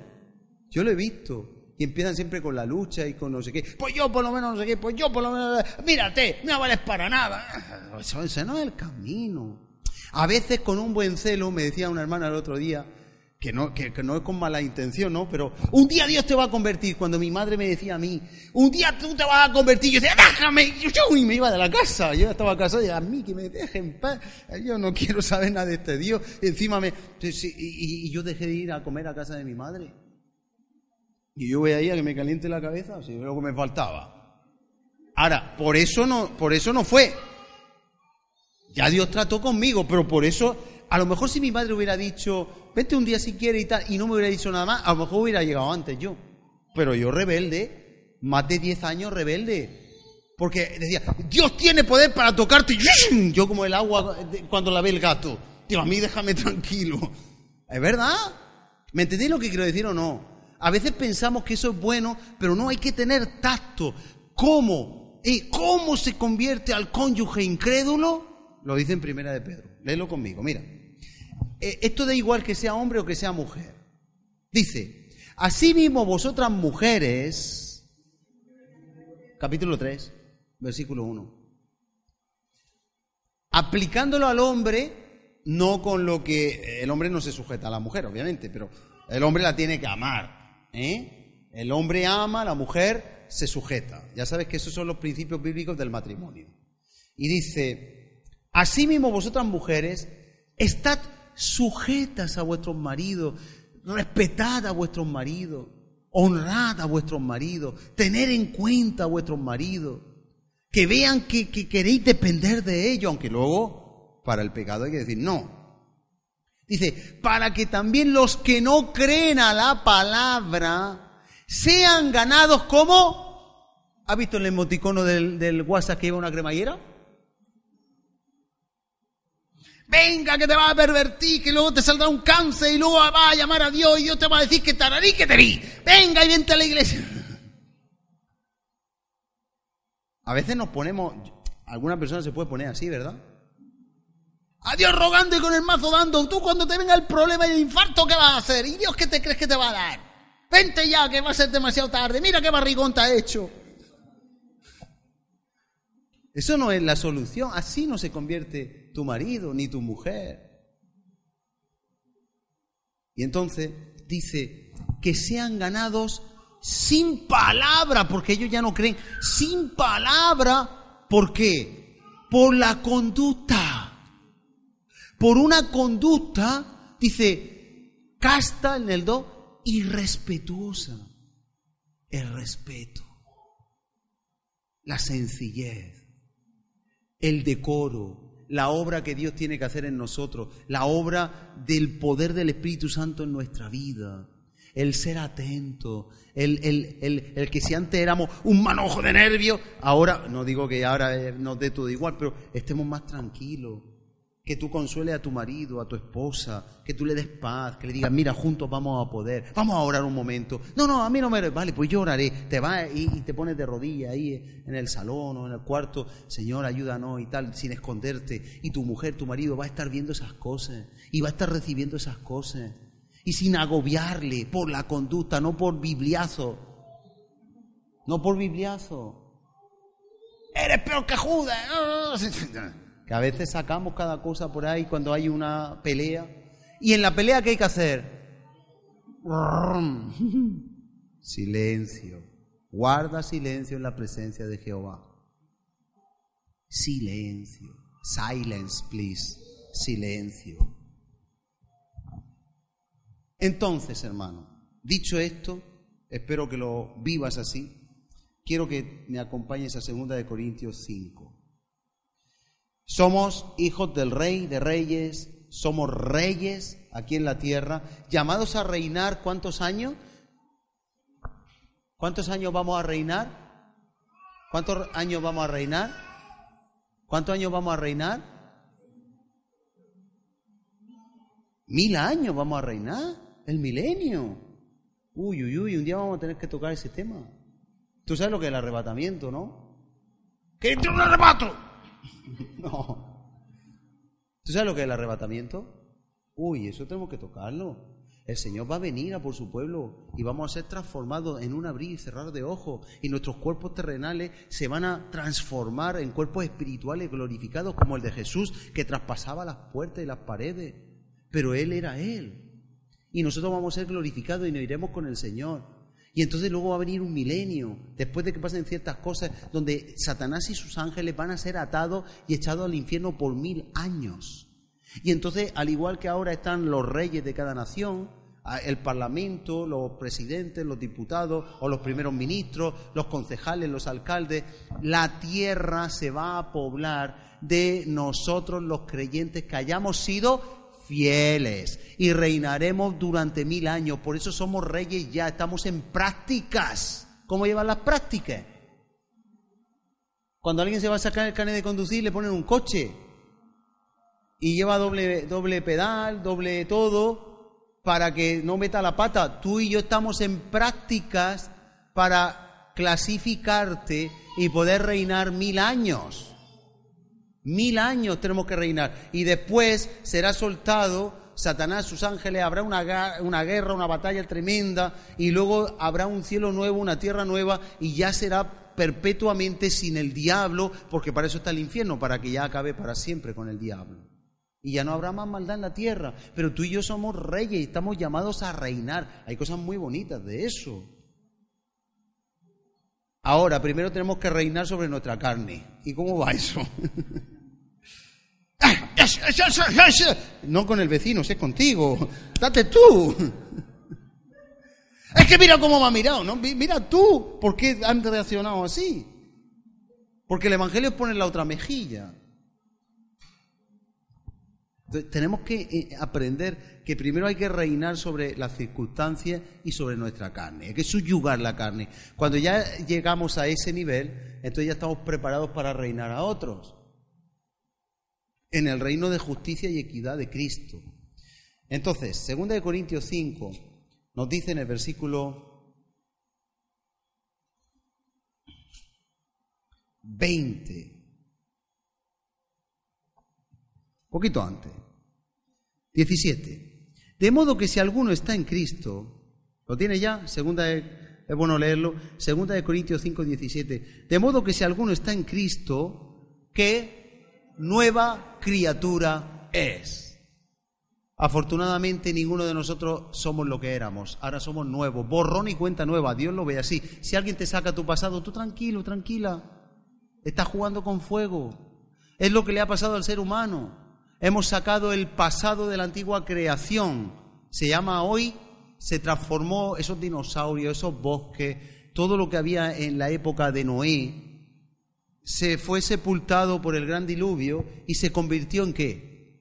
Yo lo he visto y empiezan siempre con la lucha y con no sé qué. Pues yo por lo menos no sé qué, pues yo por lo menos... Mírate, no vales para nada. Eso, no es el camino. A veces con un buen celo, me decía una hermana el otro día, que no, que, no es con mala intención, ¿no? Pero un día Dios te va a convertir. Cuando mi madre me decía a mí, un día tú te vas a convertir, yo decía, déjame, y me iba de la casa. Yo estaba casado y a mí que me dejen paz. Yo no quiero saber nada de este Dios. Y encima me, y yo dejé de ir a comer a casa de mi madre. Y yo voy ahí a que me caliente la cabeza, si lo que me faltaba. Ahora, por eso no, por eso no fue. Ya Dios trató conmigo, pero por eso, a lo mejor si mi madre hubiera dicho, vete un día si quieres y tal, y no me hubiera dicho nada más, a lo mejor hubiera llegado antes yo. Pero yo rebelde, más de 10 años rebelde. Porque decía, Dios tiene poder para tocarte. Yo como el agua cuando la ve el gato. Tío, a mí déjame tranquilo. ¿Es verdad? ¿Me entendéis lo que quiero decir o no? A veces pensamos que eso es bueno, pero no hay que tener tacto. ¿Cómo? ¿Y cómo se convierte al cónyuge incrédulo? Lo dice en primera de Pedro. Léelo conmigo, mira. Eh, esto da igual que sea hombre o que sea mujer. Dice, asimismo vosotras mujeres, capítulo 3, versículo 1. Aplicándolo al hombre, no con lo que el hombre no se sujeta a la mujer, obviamente, pero el hombre la tiene que amar. ¿Eh? El hombre ama, la mujer se sujeta. Ya sabes que esos son los principios bíblicos del matrimonio. Y dice, asimismo vosotras mujeres, estad sujetas a vuestros maridos, respetad a vuestros maridos, honrad a vuestros maridos, tener en cuenta a vuestros maridos, que vean que, que queréis depender de ellos, aunque luego para el pecado hay que decir no, Dice, para que también los que no creen a la palabra sean ganados como... ¿Ha visto el emoticono del, del WhatsApp que lleva una cremallera? Venga, que te va a pervertir, que luego te saldrá un cáncer y luego va a llamar a Dios y Dios te va a decir que tararí, que rí. Venga y vente a la iglesia. A veces nos ponemos, alguna persona se puede poner así, ¿verdad? A Dios rogando y con el mazo dando. Tú cuando te venga el problema y el infarto, ¿qué vas a hacer? ¿Y Dios qué te crees que te va a dar? Vente ya, que va a ser demasiado tarde. Mira qué barrigón te ha hecho. Eso no es la solución. Así no se convierte tu marido ni tu mujer. Y entonces dice que sean ganados sin palabra, porque ellos ya no creen. Sin palabra, ¿por qué? Por la conducta por una conducta, dice, casta en el do, irrespetuosa. El respeto, la sencillez, el decoro, la obra que Dios tiene que hacer en nosotros, la obra del poder del Espíritu Santo en nuestra vida, el ser atento, el, el, el, que si antes éramos un manojo de nervios, ahora, no digo que ahora nos dé todo igual, pero estemos más tranquilos, que tú consueles a tu marido, a tu esposa, que tú le des paz, que le digas, mira, juntos vamos a poder, vamos a orar un momento. No, no, a mí no me... Vale, pues yo oraré. Te vas y, te pones de rodillas ahí en el salón o en el cuarto, Señor, ayúdanos y tal, sin esconderte. Y tu mujer, tu marido va a estar viendo esas cosas y va a estar recibiendo esas cosas. Y sin agobiarle por la conducta, no por bibliazo. No por bibliazo. Eres peor que Judas. Que a veces sacamos cada cosa por ahí cuando hay una pelea. ¿Y en la pelea qué hay que hacer? Silencio. Guarda silencio en la presencia de Jehová. Silencio. Silence, please. Silencio. Entonces, hermano, dicho esto, espero que lo vivas así. Quiero que me acompañes a 2 de Corintios 5. Somos hijos del rey de reyes, somos reyes aquí en la tierra, llamados a reinar ¿cuántos años? ¿Cuántos años vamos a reinar? ¿Cuántos años vamos a reinar? ¿Cuántos años vamos a reinar? Mil años vamos a reinar, el milenio. Uy, uy, uy, un día vamos a tener que tocar ese tema. Tú sabes lo que es el arrebatamiento, ¿no? ¿Qué es un arrebato? No. ¿Tú sabes lo que es el arrebatamiento? Uy, eso tenemos que tocarlo. El Señor va a venir a por su pueblo y vamos a ser transformados en un abrir y cerrar de ojos y nuestros cuerpos terrenales se van a transformar en cuerpos espirituales glorificados como el de Jesús que traspasaba las puertas y las paredes. Pero Él era Él. Y nosotros vamos a ser glorificados y nos iremos con el Señor. Y entonces luego va a venir un milenio, después de que pasen ciertas cosas, donde Satanás y sus ángeles van a ser atados y echados al infierno por mil años. Y entonces, al igual que ahora están los reyes de cada nación, el parlamento, los presidentes, los diputados o los primeros ministros, los concejales, los alcaldes, la tierra se va a poblar de nosotros los creyentes que hayamos sido fieles y reinaremos durante mil años. Por eso somos reyes ya, estamos en prácticas. ¿Cómo llevan las prácticas? Cuando alguien se va a sacar el carnet de conducir, le ponen un coche y lleva doble, doble pedal, doble todo, para que no meta la pata. Tú y yo estamos en prácticas para clasificarte y poder reinar mil años. Mil años tenemos que reinar. Y después será soltado Satanás, sus ángeles, habrá una, una, guerra, una batalla tremenda, y luego habrá un cielo nuevo, una tierra nueva, y ya será perpetuamente sin el diablo, porque para eso está el infierno, para que ya acabe para siempre con el diablo. Y ya no habrá más maldad en la tierra. Pero tú y yo somos reyes y estamos llamados a reinar. Hay cosas muy bonitas de eso. Ahora, primero tenemos que reinar sobre nuestra carne. ¿Y cómo va eso? No con el vecino, sé contigo. Date tú. Es que mira cómo me ha mirado, ¿no? Mira tú, ¿por qué han reaccionado así? Porque el Evangelio pone la otra mejilla. tenemos que eh, aprender que primero hay que reinar sobre las circunstancias y sobre nuestra carne. Hay que subyugar la carne. Cuando ya llegamos a ese nivel, entonces ya estamos preparados para reinar a otros en el reino de justicia y equidad de Cristo. Entonces, 2 Corintios 5 nos dice en el versículo 20, poquito antes, 17. De modo que si alguno está en Cristo, ¿lo tiene ya? Segunda es bueno leerlo, segunda de Corintios 5, 17. De modo que si alguno está en Cristo, que nueva criatura es. Afortunadamente ninguno de nosotros somos lo que éramos, ahora somos nuevos, borrón y cuenta nueva, Dios lo ve así. Si alguien te saca tu pasado, tú tranquilo, tranquila, estás jugando con fuego. Es lo que le ha pasado al ser humano. Hemos sacado el pasado de la antigua creación. Se llama hoy, se transformó esos dinosaurios, esos bosques, todo lo que había en la época de Noé, se fue sepultado por el gran diluvio y se convirtió en qué?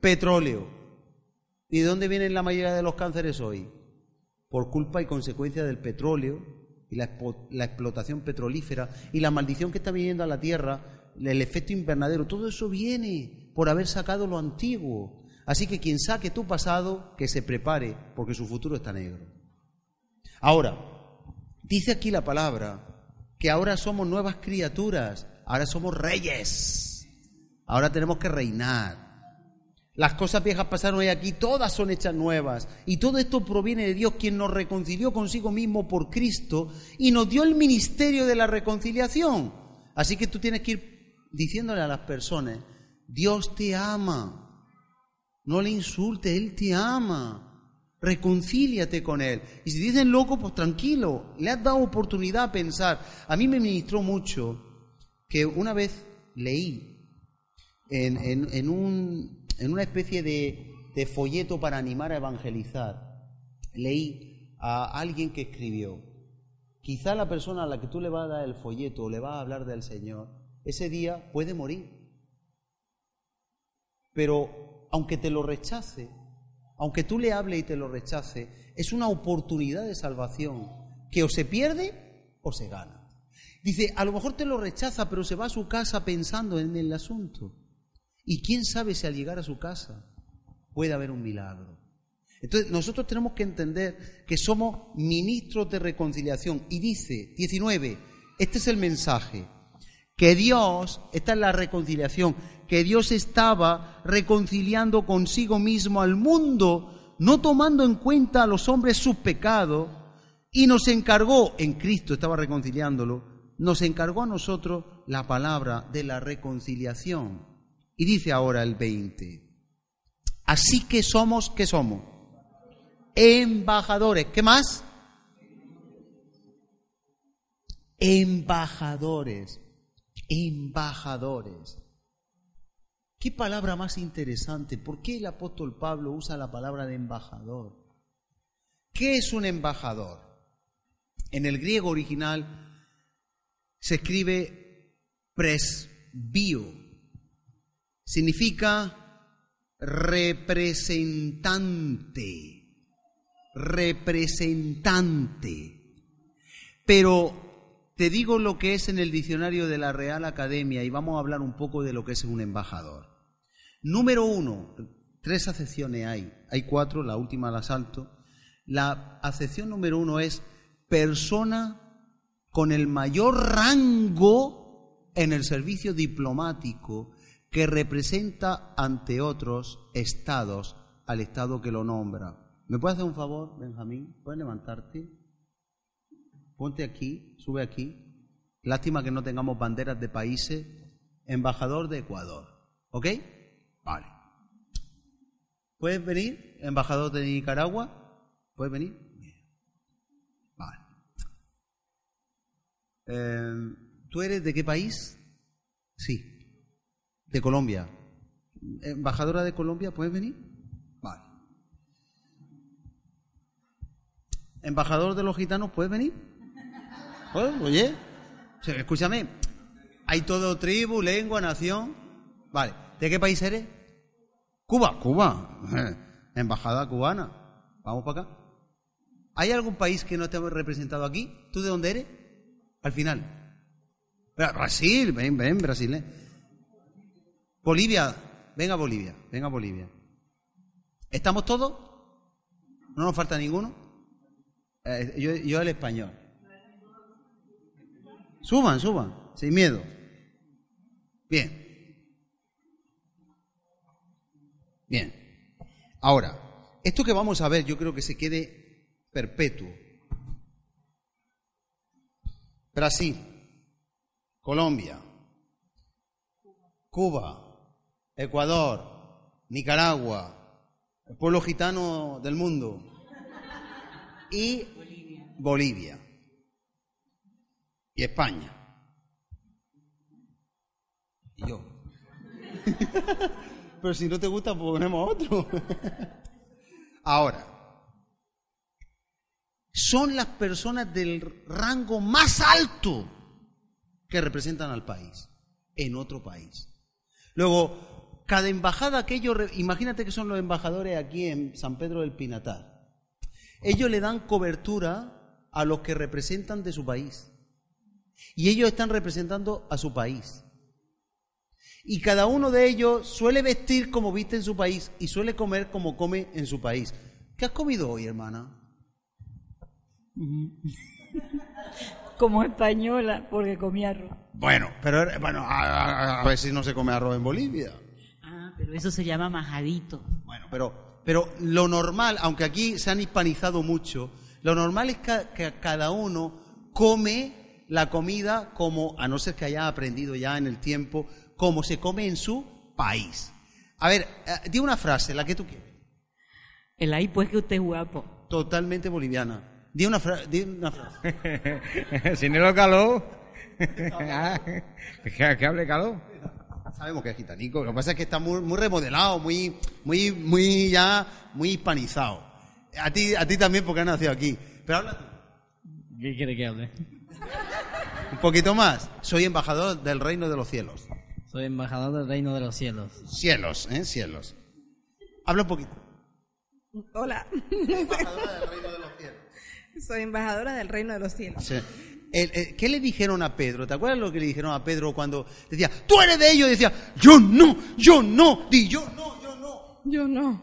Petróleo. ¿Y de dónde vienen la mayoría de los cánceres hoy? Por culpa y consecuencia del petróleo y la, la explotación petrolífera y la maldición que está viniendo a la tierra, el efecto invernadero, todo eso viene por haber sacado lo antiguo. Así que quien saque tu pasado, que se prepare, porque su futuro está negro. Ahora, dice aquí la palabra que ahora somos nuevas criaturas, ahora somos reyes, ahora tenemos que reinar. Las cosas viejas pasaron hoy aquí, todas son hechas nuevas. Y todo esto proviene de Dios, quien nos reconcilió consigo mismo por Cristo y nos dio el ministerio de la reconciliación. Así que tú tienes que ir diciéndole a las personas, Dios te ama, no le insulte, Él te ama reconcíliate con Él. Y si dicen loco, pues tranquilo, le has dado oportunidad a pensar. A mí me ministró mucho que una vez leí en, en, un, en una especie de, de folleto para animar a evangelizar, leí a alguien que escribió, quizá la persona a la que tú le vas a dar el folleto o le vas a hablar del Señor, ese día puede morir. Pero aunque te lo rechace, aunque tú le hables y te lo rechace, es una oportunidad de salvación que o se pierde o se gana. Dice, a lo mejor te lo rechaza, pero se va a su casa pensando en el asunto. Y quién sabe si al llegar a su casa puede haber un milagro. Entonces, nosotros tenemos que entender que somos ministros de reconciliación. Y dice, 19, este es el mensaje, que Dios, esta es la reconciliación, que Dios estaba reconciliando consigo mismo al mundo, no tomando en cuenta a los hombres sus pecados, y nos encargó, en Cristo estaba reconciliándolo, nos encargó a nosotros la palabra de la reconciliación. Y dice ahora el 20, así que somos, ¿qué somos? Embajadores. ¿Qué más? Embajadores. Embajadores. ¿Qué palabra más interesante? ¿Por qué el apóstol Pablo usa la palabra de embajador? ¿Qué es un embajador? En el griego original se escribe presbio. Significa representante. Representante. Pero te digo lo que es en el diccionario de la Real Academia y vamos a hablar un poco de lo que es un embajador. Número uno, tres acepciones hay, hay cuatro, la última la salto. La acepción número uno es persona con el mayor rango en el servicio diplomático que representa ante otros estados al estado que lo nombra. ¿Me puedes hacer un favor, Benjamín? ¿Puedes levantarte? Ponte aquí, sube aquí. Lástima que no tengamos banderas de países. Embajador de Ecuador. ¿Ok? Vale. ¿Puedes venir, embajador de Nicaragua? ¿Puedes venir? Vale. Eh, ¿Tú eres de qué país? Sí. De Colombia. ¿Embajadora de Colombia? ¿Puedes venir? Vale. ¿Embajador de los gitanos? ¿Puedes venir? Oye, escúchame. Hay todo tribu, lengua, nación. Vale. ¿De qué país eres? Cuba, Cuba. Embajada cubana. Vamos para acá. ¿Hay algún país que no haya representado aquí? ¿Tú de dónde eres? Al final. Brasil, ven, ven, Brasil. ¿eh? Bolivia, venga Bolivia, venga Bolivia. ¿Estamos todos? ¿No nos falta ninguno? Eh, yo, yo el español. Suban, suban, sin miedo. Bien. Bien. Ahora, esto que vamos a ver yo creo que se quede perpetuo. Brasil, Colombia, Cuba, Ecuador, Nicaragua, el pueblo gitano del mundo y Bolivia y España. Y yo. Pero si no te gusta, pues ponemos otro. Ahora, son las personas del rango más alto que representan al país en otro país. Luego, cada embajada que ellos, imagínate que son los embajadores aquí en San Pedro del Pinatar, ellos le dan cobertura a los que representan de su país. Y ellos están representando a su país. Y cada uno de ellos suele vestir como viste en su país y suele comer como come en su país. ¿Qué has comido hoy, hermana? Como española, porque comí arroz. Bueno, pero bueno, a, a ver si no se come arroz en Bolivia. Ah, pero eso se llama majadito. Bueno, pero, pero lo normal, aunque aquí se han hispanizado mucho, lo normal es que, que cada uno come la comida como, a no ser que haya aprendido ya en el tiempo, como se come en su país. A ver, eh, di una frase, la que tú quieres. El ahí pues que usted es guapo. Totalmente boliviana. Di una, fra- di una frase. si no lo caló. que, que hable caló. Sabemos que es gitanico, lo que pasa es que está muy, muy remodelado, muy, muy, muy ya, muy hispanizado. A ti, a ti también porque has nacido aquí. Pero habla tú. ¿Qué quiere que hable? Un poquito más. Soy embajador del reino de los cielos. Soy embajador del reino de los cielos. Cielos, ¿eh? Cielos. Habla un poquito. Hola, Embajadora del reino de los cielos. soy embajadora del reino de los cielos. Sí. El- el- ¿Qué le dijeron a Pedro? ¿Te acuerdas lo que le dijeron a Pedro cuando decía, tú eres de ellos? Y decía, yo no, yo no, di yo no, yo no, Yo no.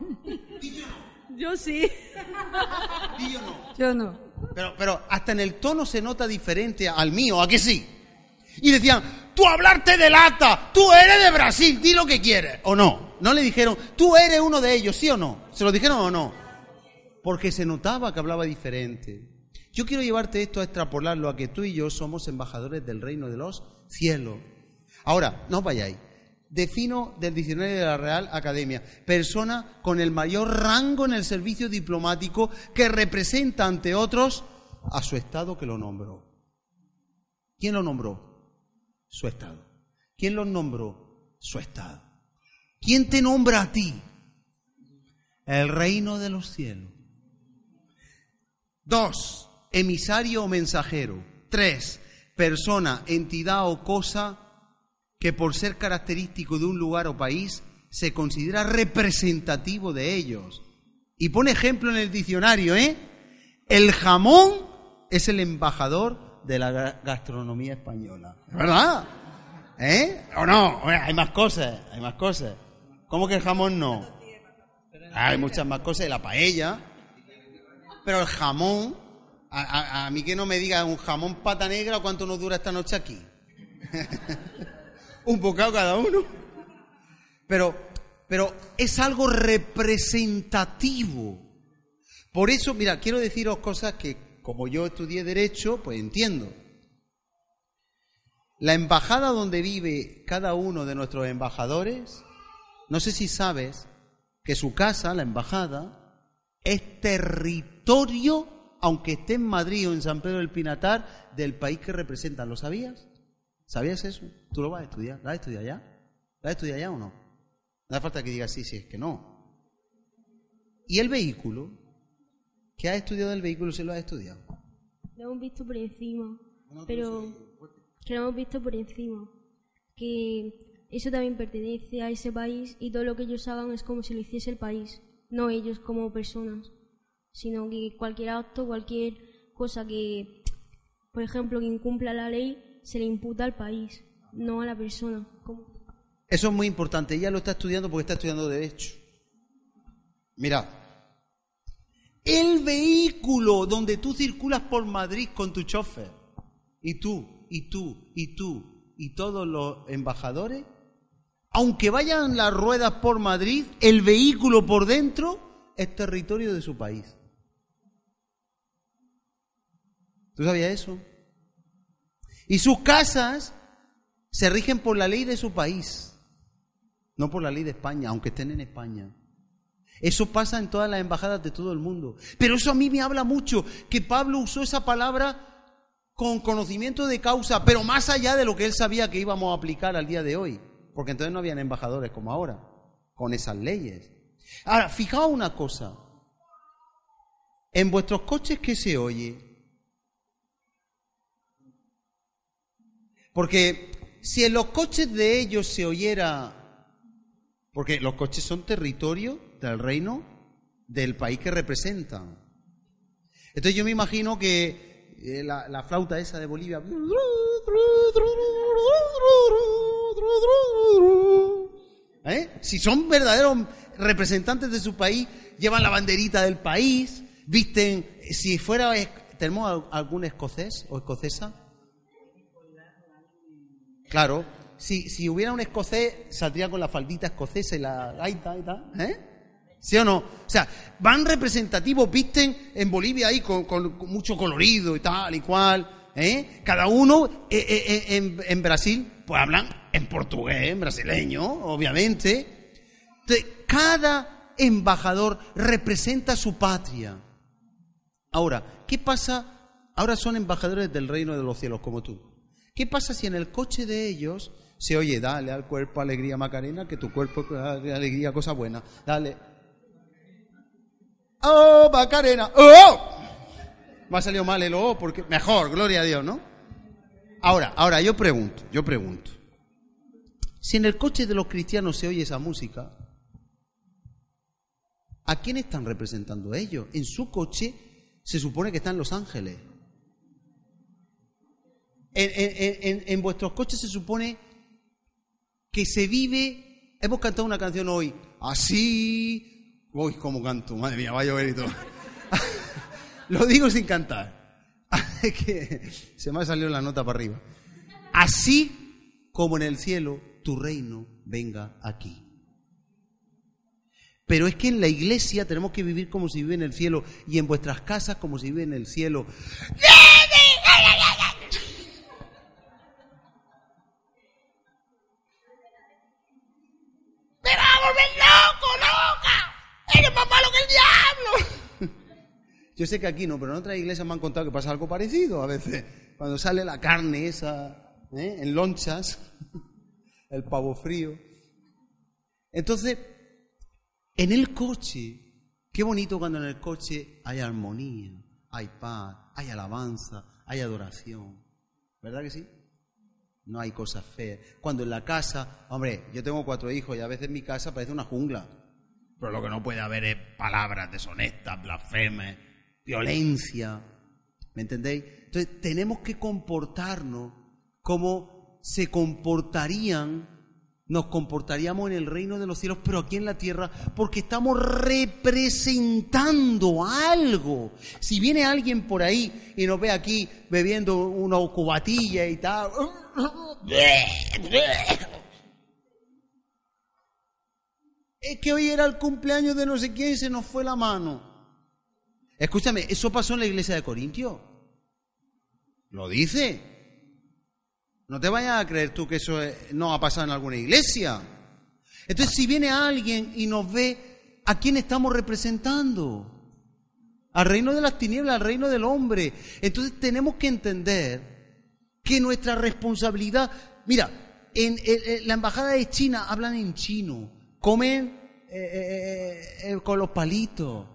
di yo no, Yo sí. di yo no. Yo no. Pero, pero hasta en el tono se nota diferente al mío, ¿a que sí? Y decían, tú hablarte de lata, tú eres de Brasil, di lo que quieres. ¿O no? No le dijeron, tú eres uno de ellos, ¿sí o no? ¿Se lo dijeron o no? Porque se notaba que hablaba diferente. Yo quiero llevarte esto a extrapolarlo a que tú y yo somos embajadores del reino de los cielos. Ahora, no vayáis. Defino del diccionario de la Real Academia, persona con el mayor rango en el servicio diplomático que representa ante otros a su Estado que lo nombró. ¿Quién lo nombró? Su Estado. ¿Quién los nombró? Su Estado. ¿Quién te nombra a ti? El reino de los cielos. Dos, emisario o mensajero. Tres, persona, entidad o cosa que por ser característico de un lugar o país se considera representativo de ellos. Y pone ejemplo en el diccionario, ¿eh? El jamón es el embajador de la ga- gastronomía española. ¿Verdad? ¿Eh? ¿O no? Hay más cosas, hay más cosas. ¿Cómo que el jamón no? Hay muchas más cosas, la paella. Pero el jamón, a, a- mí que no me diga un jamón pata negra, ¿cuánto nos dura esta noche aquí? un bocado cada uno. Pero, pero es algo representativo. Por eso, mira, quiero deciros cosas que, como yo estudié Derecho, pues entiendo. La embajada donde vive cada uno de nuestros embajadores, no sé si sabes que su casa, la embajada, es territorio, aunque esté en Madrid o en San Pedro del Pinatar, del país que representan. ¿Lo sabías? ¿Sabías eso? ¿Tú lo vas a estudiar? ¿Lo has estudiado ya? ¿Lo has estudiado ya o no? No hace falta que digas sí, sí, es que no. ¿Y el vehículo? ¿Qué has estudiado del vehículo si lo has estudiado? Lo hemos visto por encima, pero que lo hemos visto por encima. Que eso también pertenece a ese país y todo lo que ellos hagan es como si lo hiciese el país, no ellos como personas, sino que cualquier acto, cualquier cosa que, por ejemplo, que incumpla la ley, se le imputa al país, no a la persona. Como- Eso es muy importante. Ella lo está estudiando porque está estudiando Derecho. Mira, el vehículo donde tú circulas por Madrid con tu chofer, y tú, y tú, y tú, y todos los embajadores, aunque vayan las ruedas por Madrid, el vehículo por dentro es territorio de su país. ¿Tú sabías eso? Y sus casas se rigen por la ley de su país, no por la ley de España, aunque estén en España. Eso pasa en todas las embajadas de todo el mundo. Pero eso a mí me habla mucho, que Pablo usó esa palabra con conocimiento de causa, pero más allá de lo que él sabía que íbamos a aplicar al día de hoy, porque entonces no habían embajadores como ahora, con esas leyes. Ahora, fijaos una cosa, en vuestros coches, ¿qué se oye? Porque si en los coches de ellos se oyera, porque los coches son territorio del reino del país que representan. Entonces yo me imagino que eh, la, la flauta esa de Bolivia... ¿Eh? Si son verdaderos representantes de su país, llevan la banderita del país, visten, si fuera, ¿tenemos al- algún escocés o escocesa? Claro, si, si hubiera un escocés, saldría con la faldita escocesa y la gaita y tal, ¿eh? ¿Sí o no? O sea, van representativos, visten en Bolivia ahí con, mucho colorido y tal y cual, ¿eh? Cada uno eh, eh, eh, en, en Brasil, pues hablan en portugués, en brasileño, obviamente. Cada embajador representa su patria. Ahora, ¿qué pasa? Ahora son embajadores del reino de los cielos como tú. ¿Qué pasa si en el coche de ellos se oye, dale al cuerpo alegría Macarena, que tu cuerpo es alegría, cosa buena, dale. ¡Oh, Macarena! ¡Oh! Me ha salido mal el oh, porque mejor, gloria a Dios, ¿no? Ahora, ahora yo pregunto, yo pregunto. Si en el coche de los cristianos se oye esa música, ¿a quién están representando ellos? En su coche se supone que están los ángeles. En, vuestros coches se supone que se vive. Hemos cantado una canción hoy. Así. Uy, cómo canto, madre mía, va a llover y todo. Lo digo sin cantar. Que se me ha salido la nota para arriba. Así como en el cielo, tu reino venga aquí. Pero es que en la iglesia tenemos que vivir como si vive en el cielo y en vuestras casas como si vive en el cielo. Yo sé que aquí no, pero en otras iglesias me han contado que pasa algo parecido a veces. Cuando sale la carne esa, ¿eh? en lonchas, el pavo frío. Entonces, en el coche, qué bonito cuando en el coche hay armonía, hay paz, hay alabanza, hay adoración. ¿Verdad que sí? No hay cosas feas. Cuando en la casa, hombre, yo tengo cuatro hijos y a veces mi casa parece una jungla. Pero lo que no puede haber es palabras deshonestas, blasfemas, violencia. ¿Me entendéis? Entonces tenemos que comportarnos como se comportarían, nos comportaríamos en el reino de los cielos, pero aquí en la tierra, porque estamos representando algo. Si viene alguien por ahí y nos ve aquí bebiendo una cubatilla y tal, es que hoy era el cumpleaños de no sé quién y se nos fue la mano. Escúchame, eso pasó en la iglesia de Corintio. Lo dice. No te vayas a creer tú que eso no ha pasado en alguna iglesia. Entonces, si viene alguien y nos ve, ¿a quién estamos representando? Al reino de las tinieblas, al reino del hombre. Entonces, tenemos que entender que nuestra responsabilidad. Mira, en la embajada de China hablan en chino, comen eh, eh, eh, con los palitos.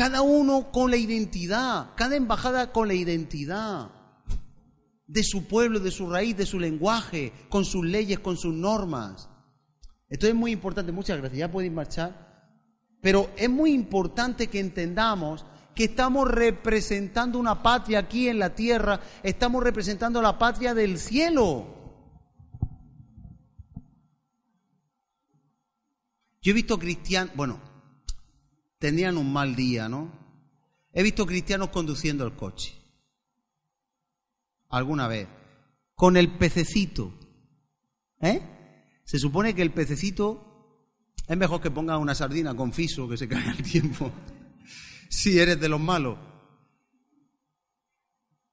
Cada uno con la identidad, cada embajada con la identidad de su pueblo, de su raíz, de su lenguaje, con sus leyes, con sus normas. Esto es muy importante, muchas gracias, ya podéis marchar. Pero es muy importante que entendamos que estamos representando una patria aquí en la tierra, estamos representando la patria del cielo. Yo he visto cristianos, bueno, tendrían un mal día, ¿no? He visto cristianos conduciendo el coche. Alguna vez. Con el pececito. ¿Eh? Se supone que el pececito es mejor que ponga una sardina con fiso que se caiga el tiempo. si eres de los malos.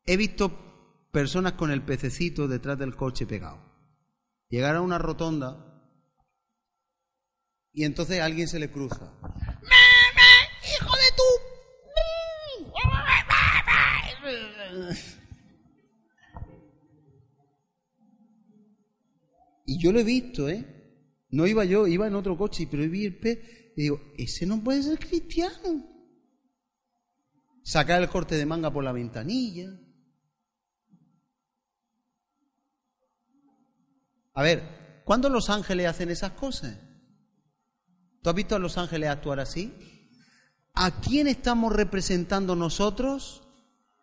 He visto personas con el pececito detrás del coche pegado. Llegar a una rotonda y entonces alguien se le cruza. Y yo lo he visto, ¿eh? No iba yo, iba en otro coche, pero vi el pez y digo, ese no puede ser cristiano. Sacar el corte de manga por la ventanilla. A ver, ¿cuándo los ángeles hacen esas cosas? ¿Tú has visto a los ángeles actuar así? ¿A quién estamos representando nosotros?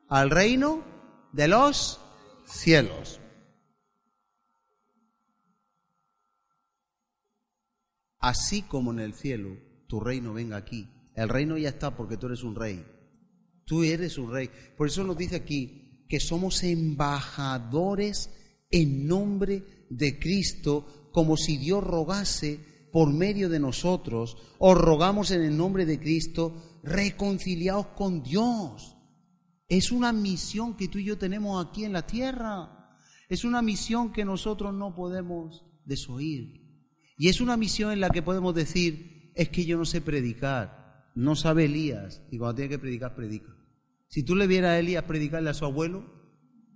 Al reino de los cielos. Así como en el cielo, tu reino venga aquí. El reino ya está porque tú eres un rey. Tú eres un rey. Por eso nos dice aquí que somos embajadores en nombre de Cristo, como si Dios rogase por medio de nosotros. Os rogamos en el nombre de Cristo, reconciliados con Dios. Es una misión que tú y yo tenemos aquí en la tierra. Es una misión que nosotros no podemos desoír. Y es una misión en la que podemos decir, es que yo no sé predicar, no sabe Elías, y cuando tiene que predicar, predica. Si tú le vieras a Elías predicarle a su abuelo,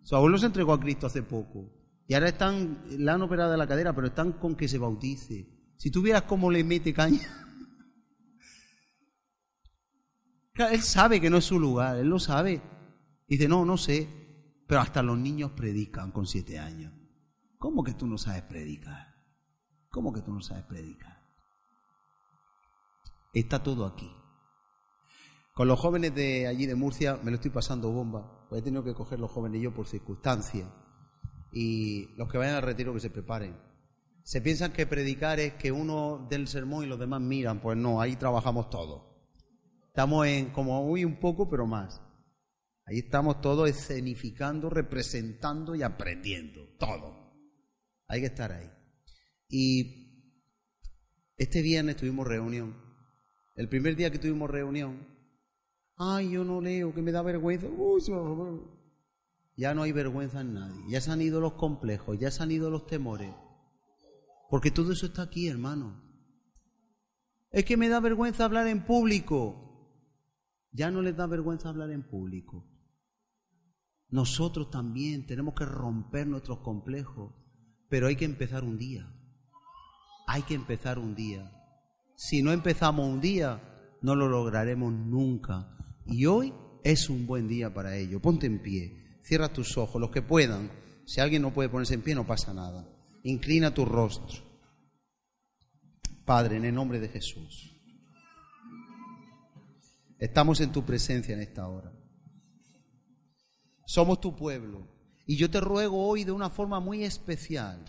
su abuelo se entregó a Cristo hace poco, y ahora están, le han operado la cadera, pero están con que se bautice. Si tú vieras cómo le mete caña, él sabe que no es su lugar, él lo sabe. Dice, no, no sé, pero hasta los niños predican con siete años. ¿Cómo que tú no sabes predicar? ¿Cómo que tú no sabes predicar? Está todo aquí. Con los jóvenes de allí de Murcia me lo estoy pasando bomba, pues he tenido que coger los jóvenes yo por circunstancia. Y los que vayan al retiro que se preparen. Se piensan que predicar es que uno dé el sermón y los demás miran, pues no, ahí trabajamos todos. Estamos en como hoy un poco, pero más. Ahí estamos todos escenificando, representando y aprendiendo. Todo. Hay que estar ahí. Y este viernes tuvimos reunión. El primer día que tuvimos reunión, ay, yo no leo, que me da vergüenza. ya no hay vergüenza en nadie. Ya se han ido los complejos, ya se han ido los temores. Porque todo eso está aquí, hermano. Es que me da vergüenza hablar en público. Ya no les da vergüenza hablar en público. Nosotros también tenemos que romper nuestros complejos, pero hay que empezar un día. Hay que empezar un día. Si no empezamos un día, no lo lograremos nunca. Y hoy es un buen día para ello. Ponte en pie, cierra tus ojos, los que puedan. Si alguien no puede ponerse en pie, no pasa nada. Inclina tu rostro. Padre, en el nombre de Jesús. Estamos en tu presencia en esta hora. Somos tu pueblo. Y yo te ruego hoy de una forma muy especial,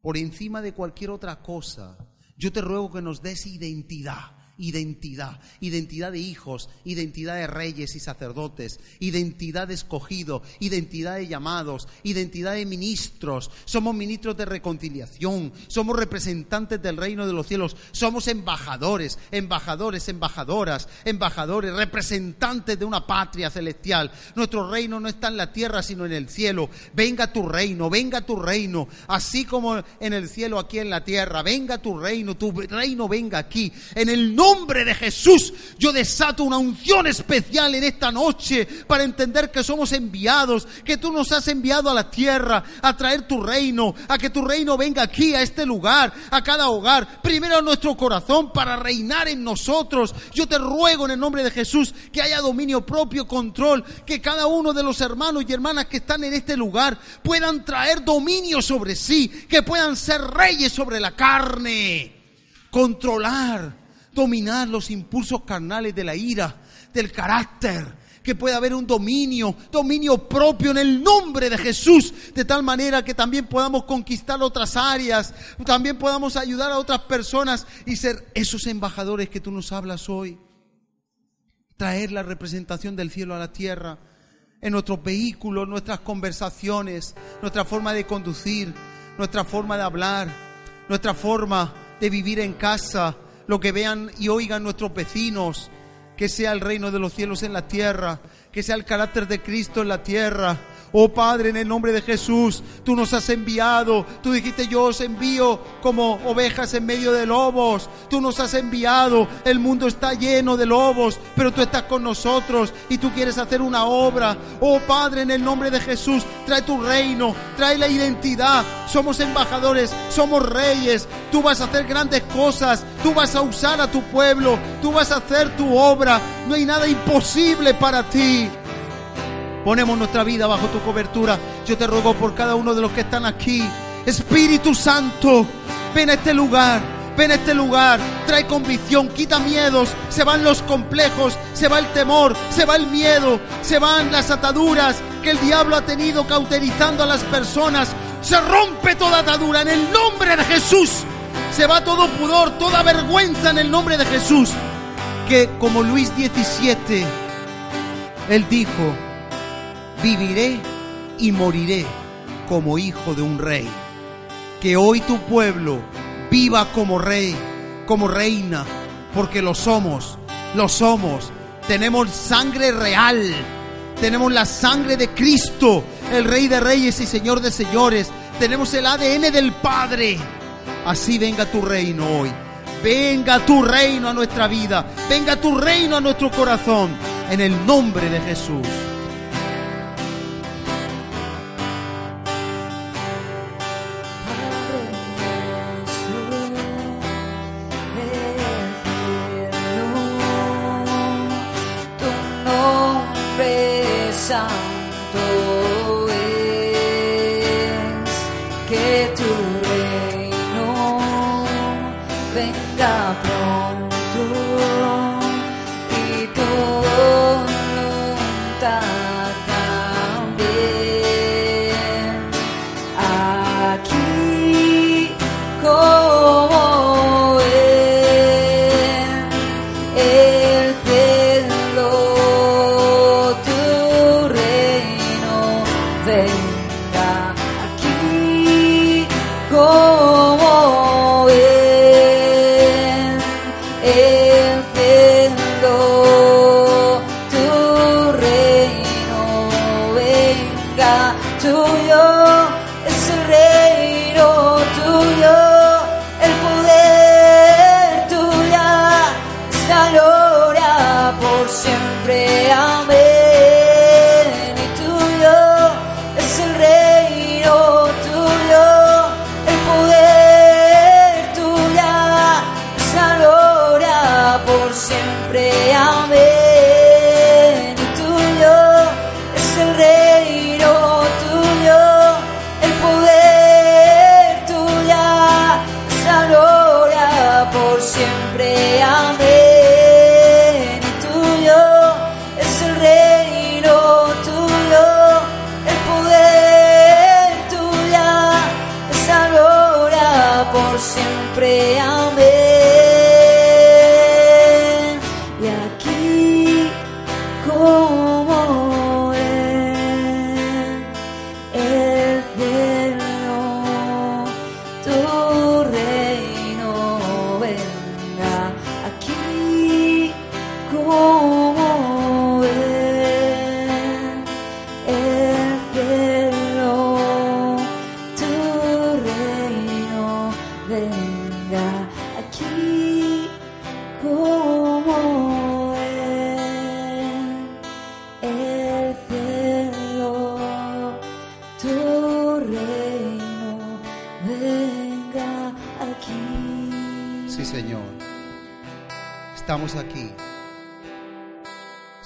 por encima de cualquier otra cosa, yo te ruego que nos des identidad identidad, identidad de hijos, identidad de reyes y sacerdotes, identidad de escogido, identidad de llamados, identidad de ministros. Somos ministros de reconciliación, somos representantes del reino de los cielos, somos embajadores, embajadores, embajadoras, embajadores, representantes de una patria celestial. Nuestro reino no está en la tierra, sino en el cielo. Venga tu reino, venga tu reino, así como en el cielo, aquí en la tierra. Venga tu reino, tu reino venga aquí. En el nombre de Jesús, yo desato una unción especial en esta noche para entender que somos enviados, que tú nos has enviado a la tierra a traer tu reino, a que tu reino venga aquí, a este lugar, a cada hogar, primero a nuestro corazón para reinar en nosotros. Yo te ruego en el nombre de Jesús que haya dominio propio, control, que cada uno de los hermanos y hermanas que están en este lugar puedan traer dominio sobre sí, que puedan ser reyes sobre la carne, controlar dominar los impulsos carnales de la ira, del carácter, que pueda haber un dominio, dominio propio en el nombre de Jesús, de tal manera que también podamos conquistar otras áreas, también podamos ayudar a otras personas y ser esos embajadores que tú nos hablas hoy. Traer la representación del cielo a la tierra en nuestros vehículos, nuestras conversaciones, nuestra forma de conducir, nuestra forma de hablar, nuestra forma de vivir en casa, lo que vean y oigan nuestros vecinos, que sea el reino de los cielos en la tierra, que sea el carácter de Cristo en la tierra. Oh Padre, en el nombre de Jesús, tú nos has enviado. Tú dijiste, yo os envío como ovejas en medio de lobos. Tú nos has enviado. El mundo está lleno de lobos, pero tú estás con nosotros y tú quieres hacer una obra. Oh Padre, en el nombre de Jesús, trae tu reino, trae la identidad. Somos embajadores, somos reyes. Tú vas a hacer grandes cosas. Tú vas a usar a tu pueblo. Tú vas a hacer tu obra. No hay nada imposible para ti. Ponemos nuestra vida bajo tu cobertura. Yo te ruego por cada uno de los que están aquí Espíritu Santo, ven a este lugar. Ven a este lugar, trae convicción, quita miedos, se van los complejos, se va el temor, se va el miedo, se van las ataduras que el diablo ha tenido cauterizando a las personas. Se rompe toda atadura en el nombre de Jesús. Se va todo pudor, toda vergüenza en el nombre de Jesús. Que como Luis 17, él dijo, viviré y moriré como hijo de un rey. Que hoy tu pueblo viva como rey, como reina, porque lo somos, lo somos. Tenemos sangre real, tenemos la sangre de Cristo, el Rey de Reyes y Señor de Señores. Tenemos el ADN del Padre. Así venga tu reino hoy. Venga tu reino a nuestra vida. Venga tu reino a nuestro corazón. En el nombre de Jesús. Nombre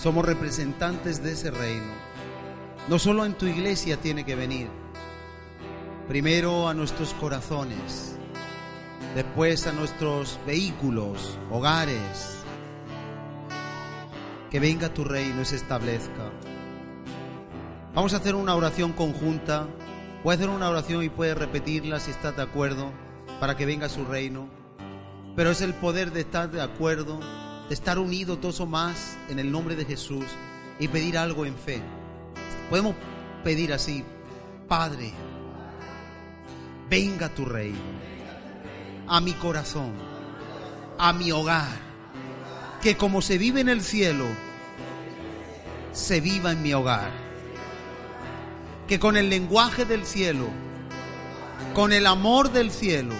Somos representantes de ese reino. No solo en tu iglesia tiene que venir. Primero a nuestros corazones. Después a nuestros vehículos, hogares. Que venga tu reino y se establezca. Vamos a hacer una oración conjunta. Voy hacer una oración y puedes repetirla si estás de acuerdo para que venga su reino. Pero es el poder de estar de acuerdo, de estar unidos todos o más en el nombre de Jesús y pedir algo en fe. Podemos pedir así, Padre, venga tu reino a mi corazón, a mi hogar, que como se vive en el cielo, se viva en mi hogar. Que con el lenguaje del cielo, con el amor del cielo,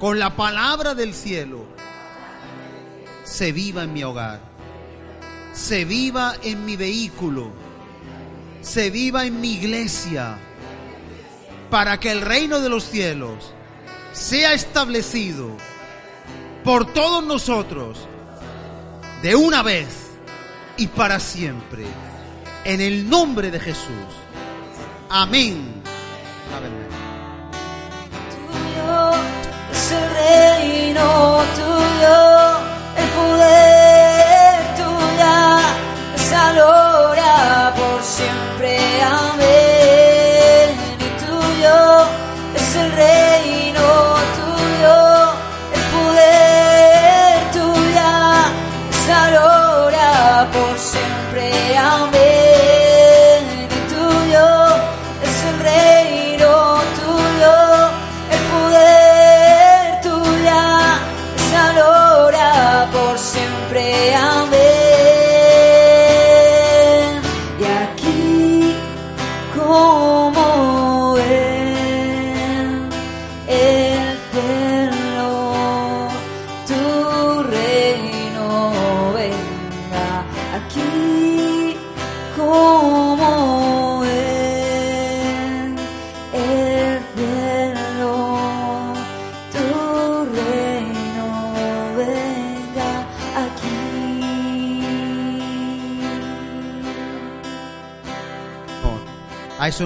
con la palabra del cielo, se viva en mi hogar, se viva en mi vehículo, se viva en mi iglesia, para que el reino de los cielos sea establecido por todos nosotros de una vez y para siempre. En el nombre de Jesús. Amén. Tuyo es el reino.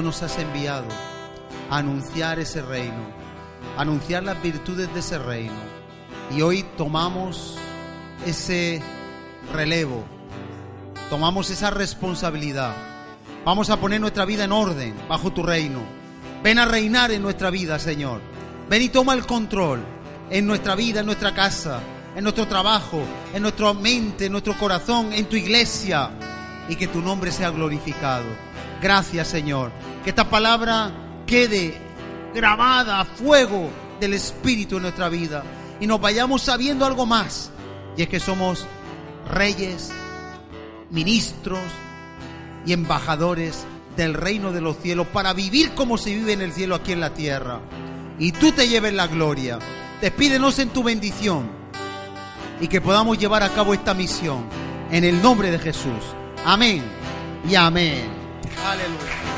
Nos has enviado, a anunciar ese reino, a anunciar las virtudes de ese reino. Y hoy tomamos ese relevo, tomamos esa responsabilidad. Vamos a poner nuestra vida en orden bajo tu reino. Ven a reinar en nuestra vida, Señor. Ven y toma el control en nuestra vida, en nuestra casa, en nuestro trabajo, en nuestra mente, en nuestro corazón, en tu iglesia. Y que tu nombre sea glorificado. Gracias, Señor. Que esta palabra quede grabada a fuego del Espíritu en nuestra vida. Y nos vayamos sabiendo algo más. Y es que somos reyes, ministros y embajadores del reino de los cielos para vivir como se vive en el cielo aquí en la tierra. Y tú te lleves la gloria. Despídenos en tu bendición y que podamos llevar a cabo esta misión en el nombre de Jesús. Amén y amén. Aleluia.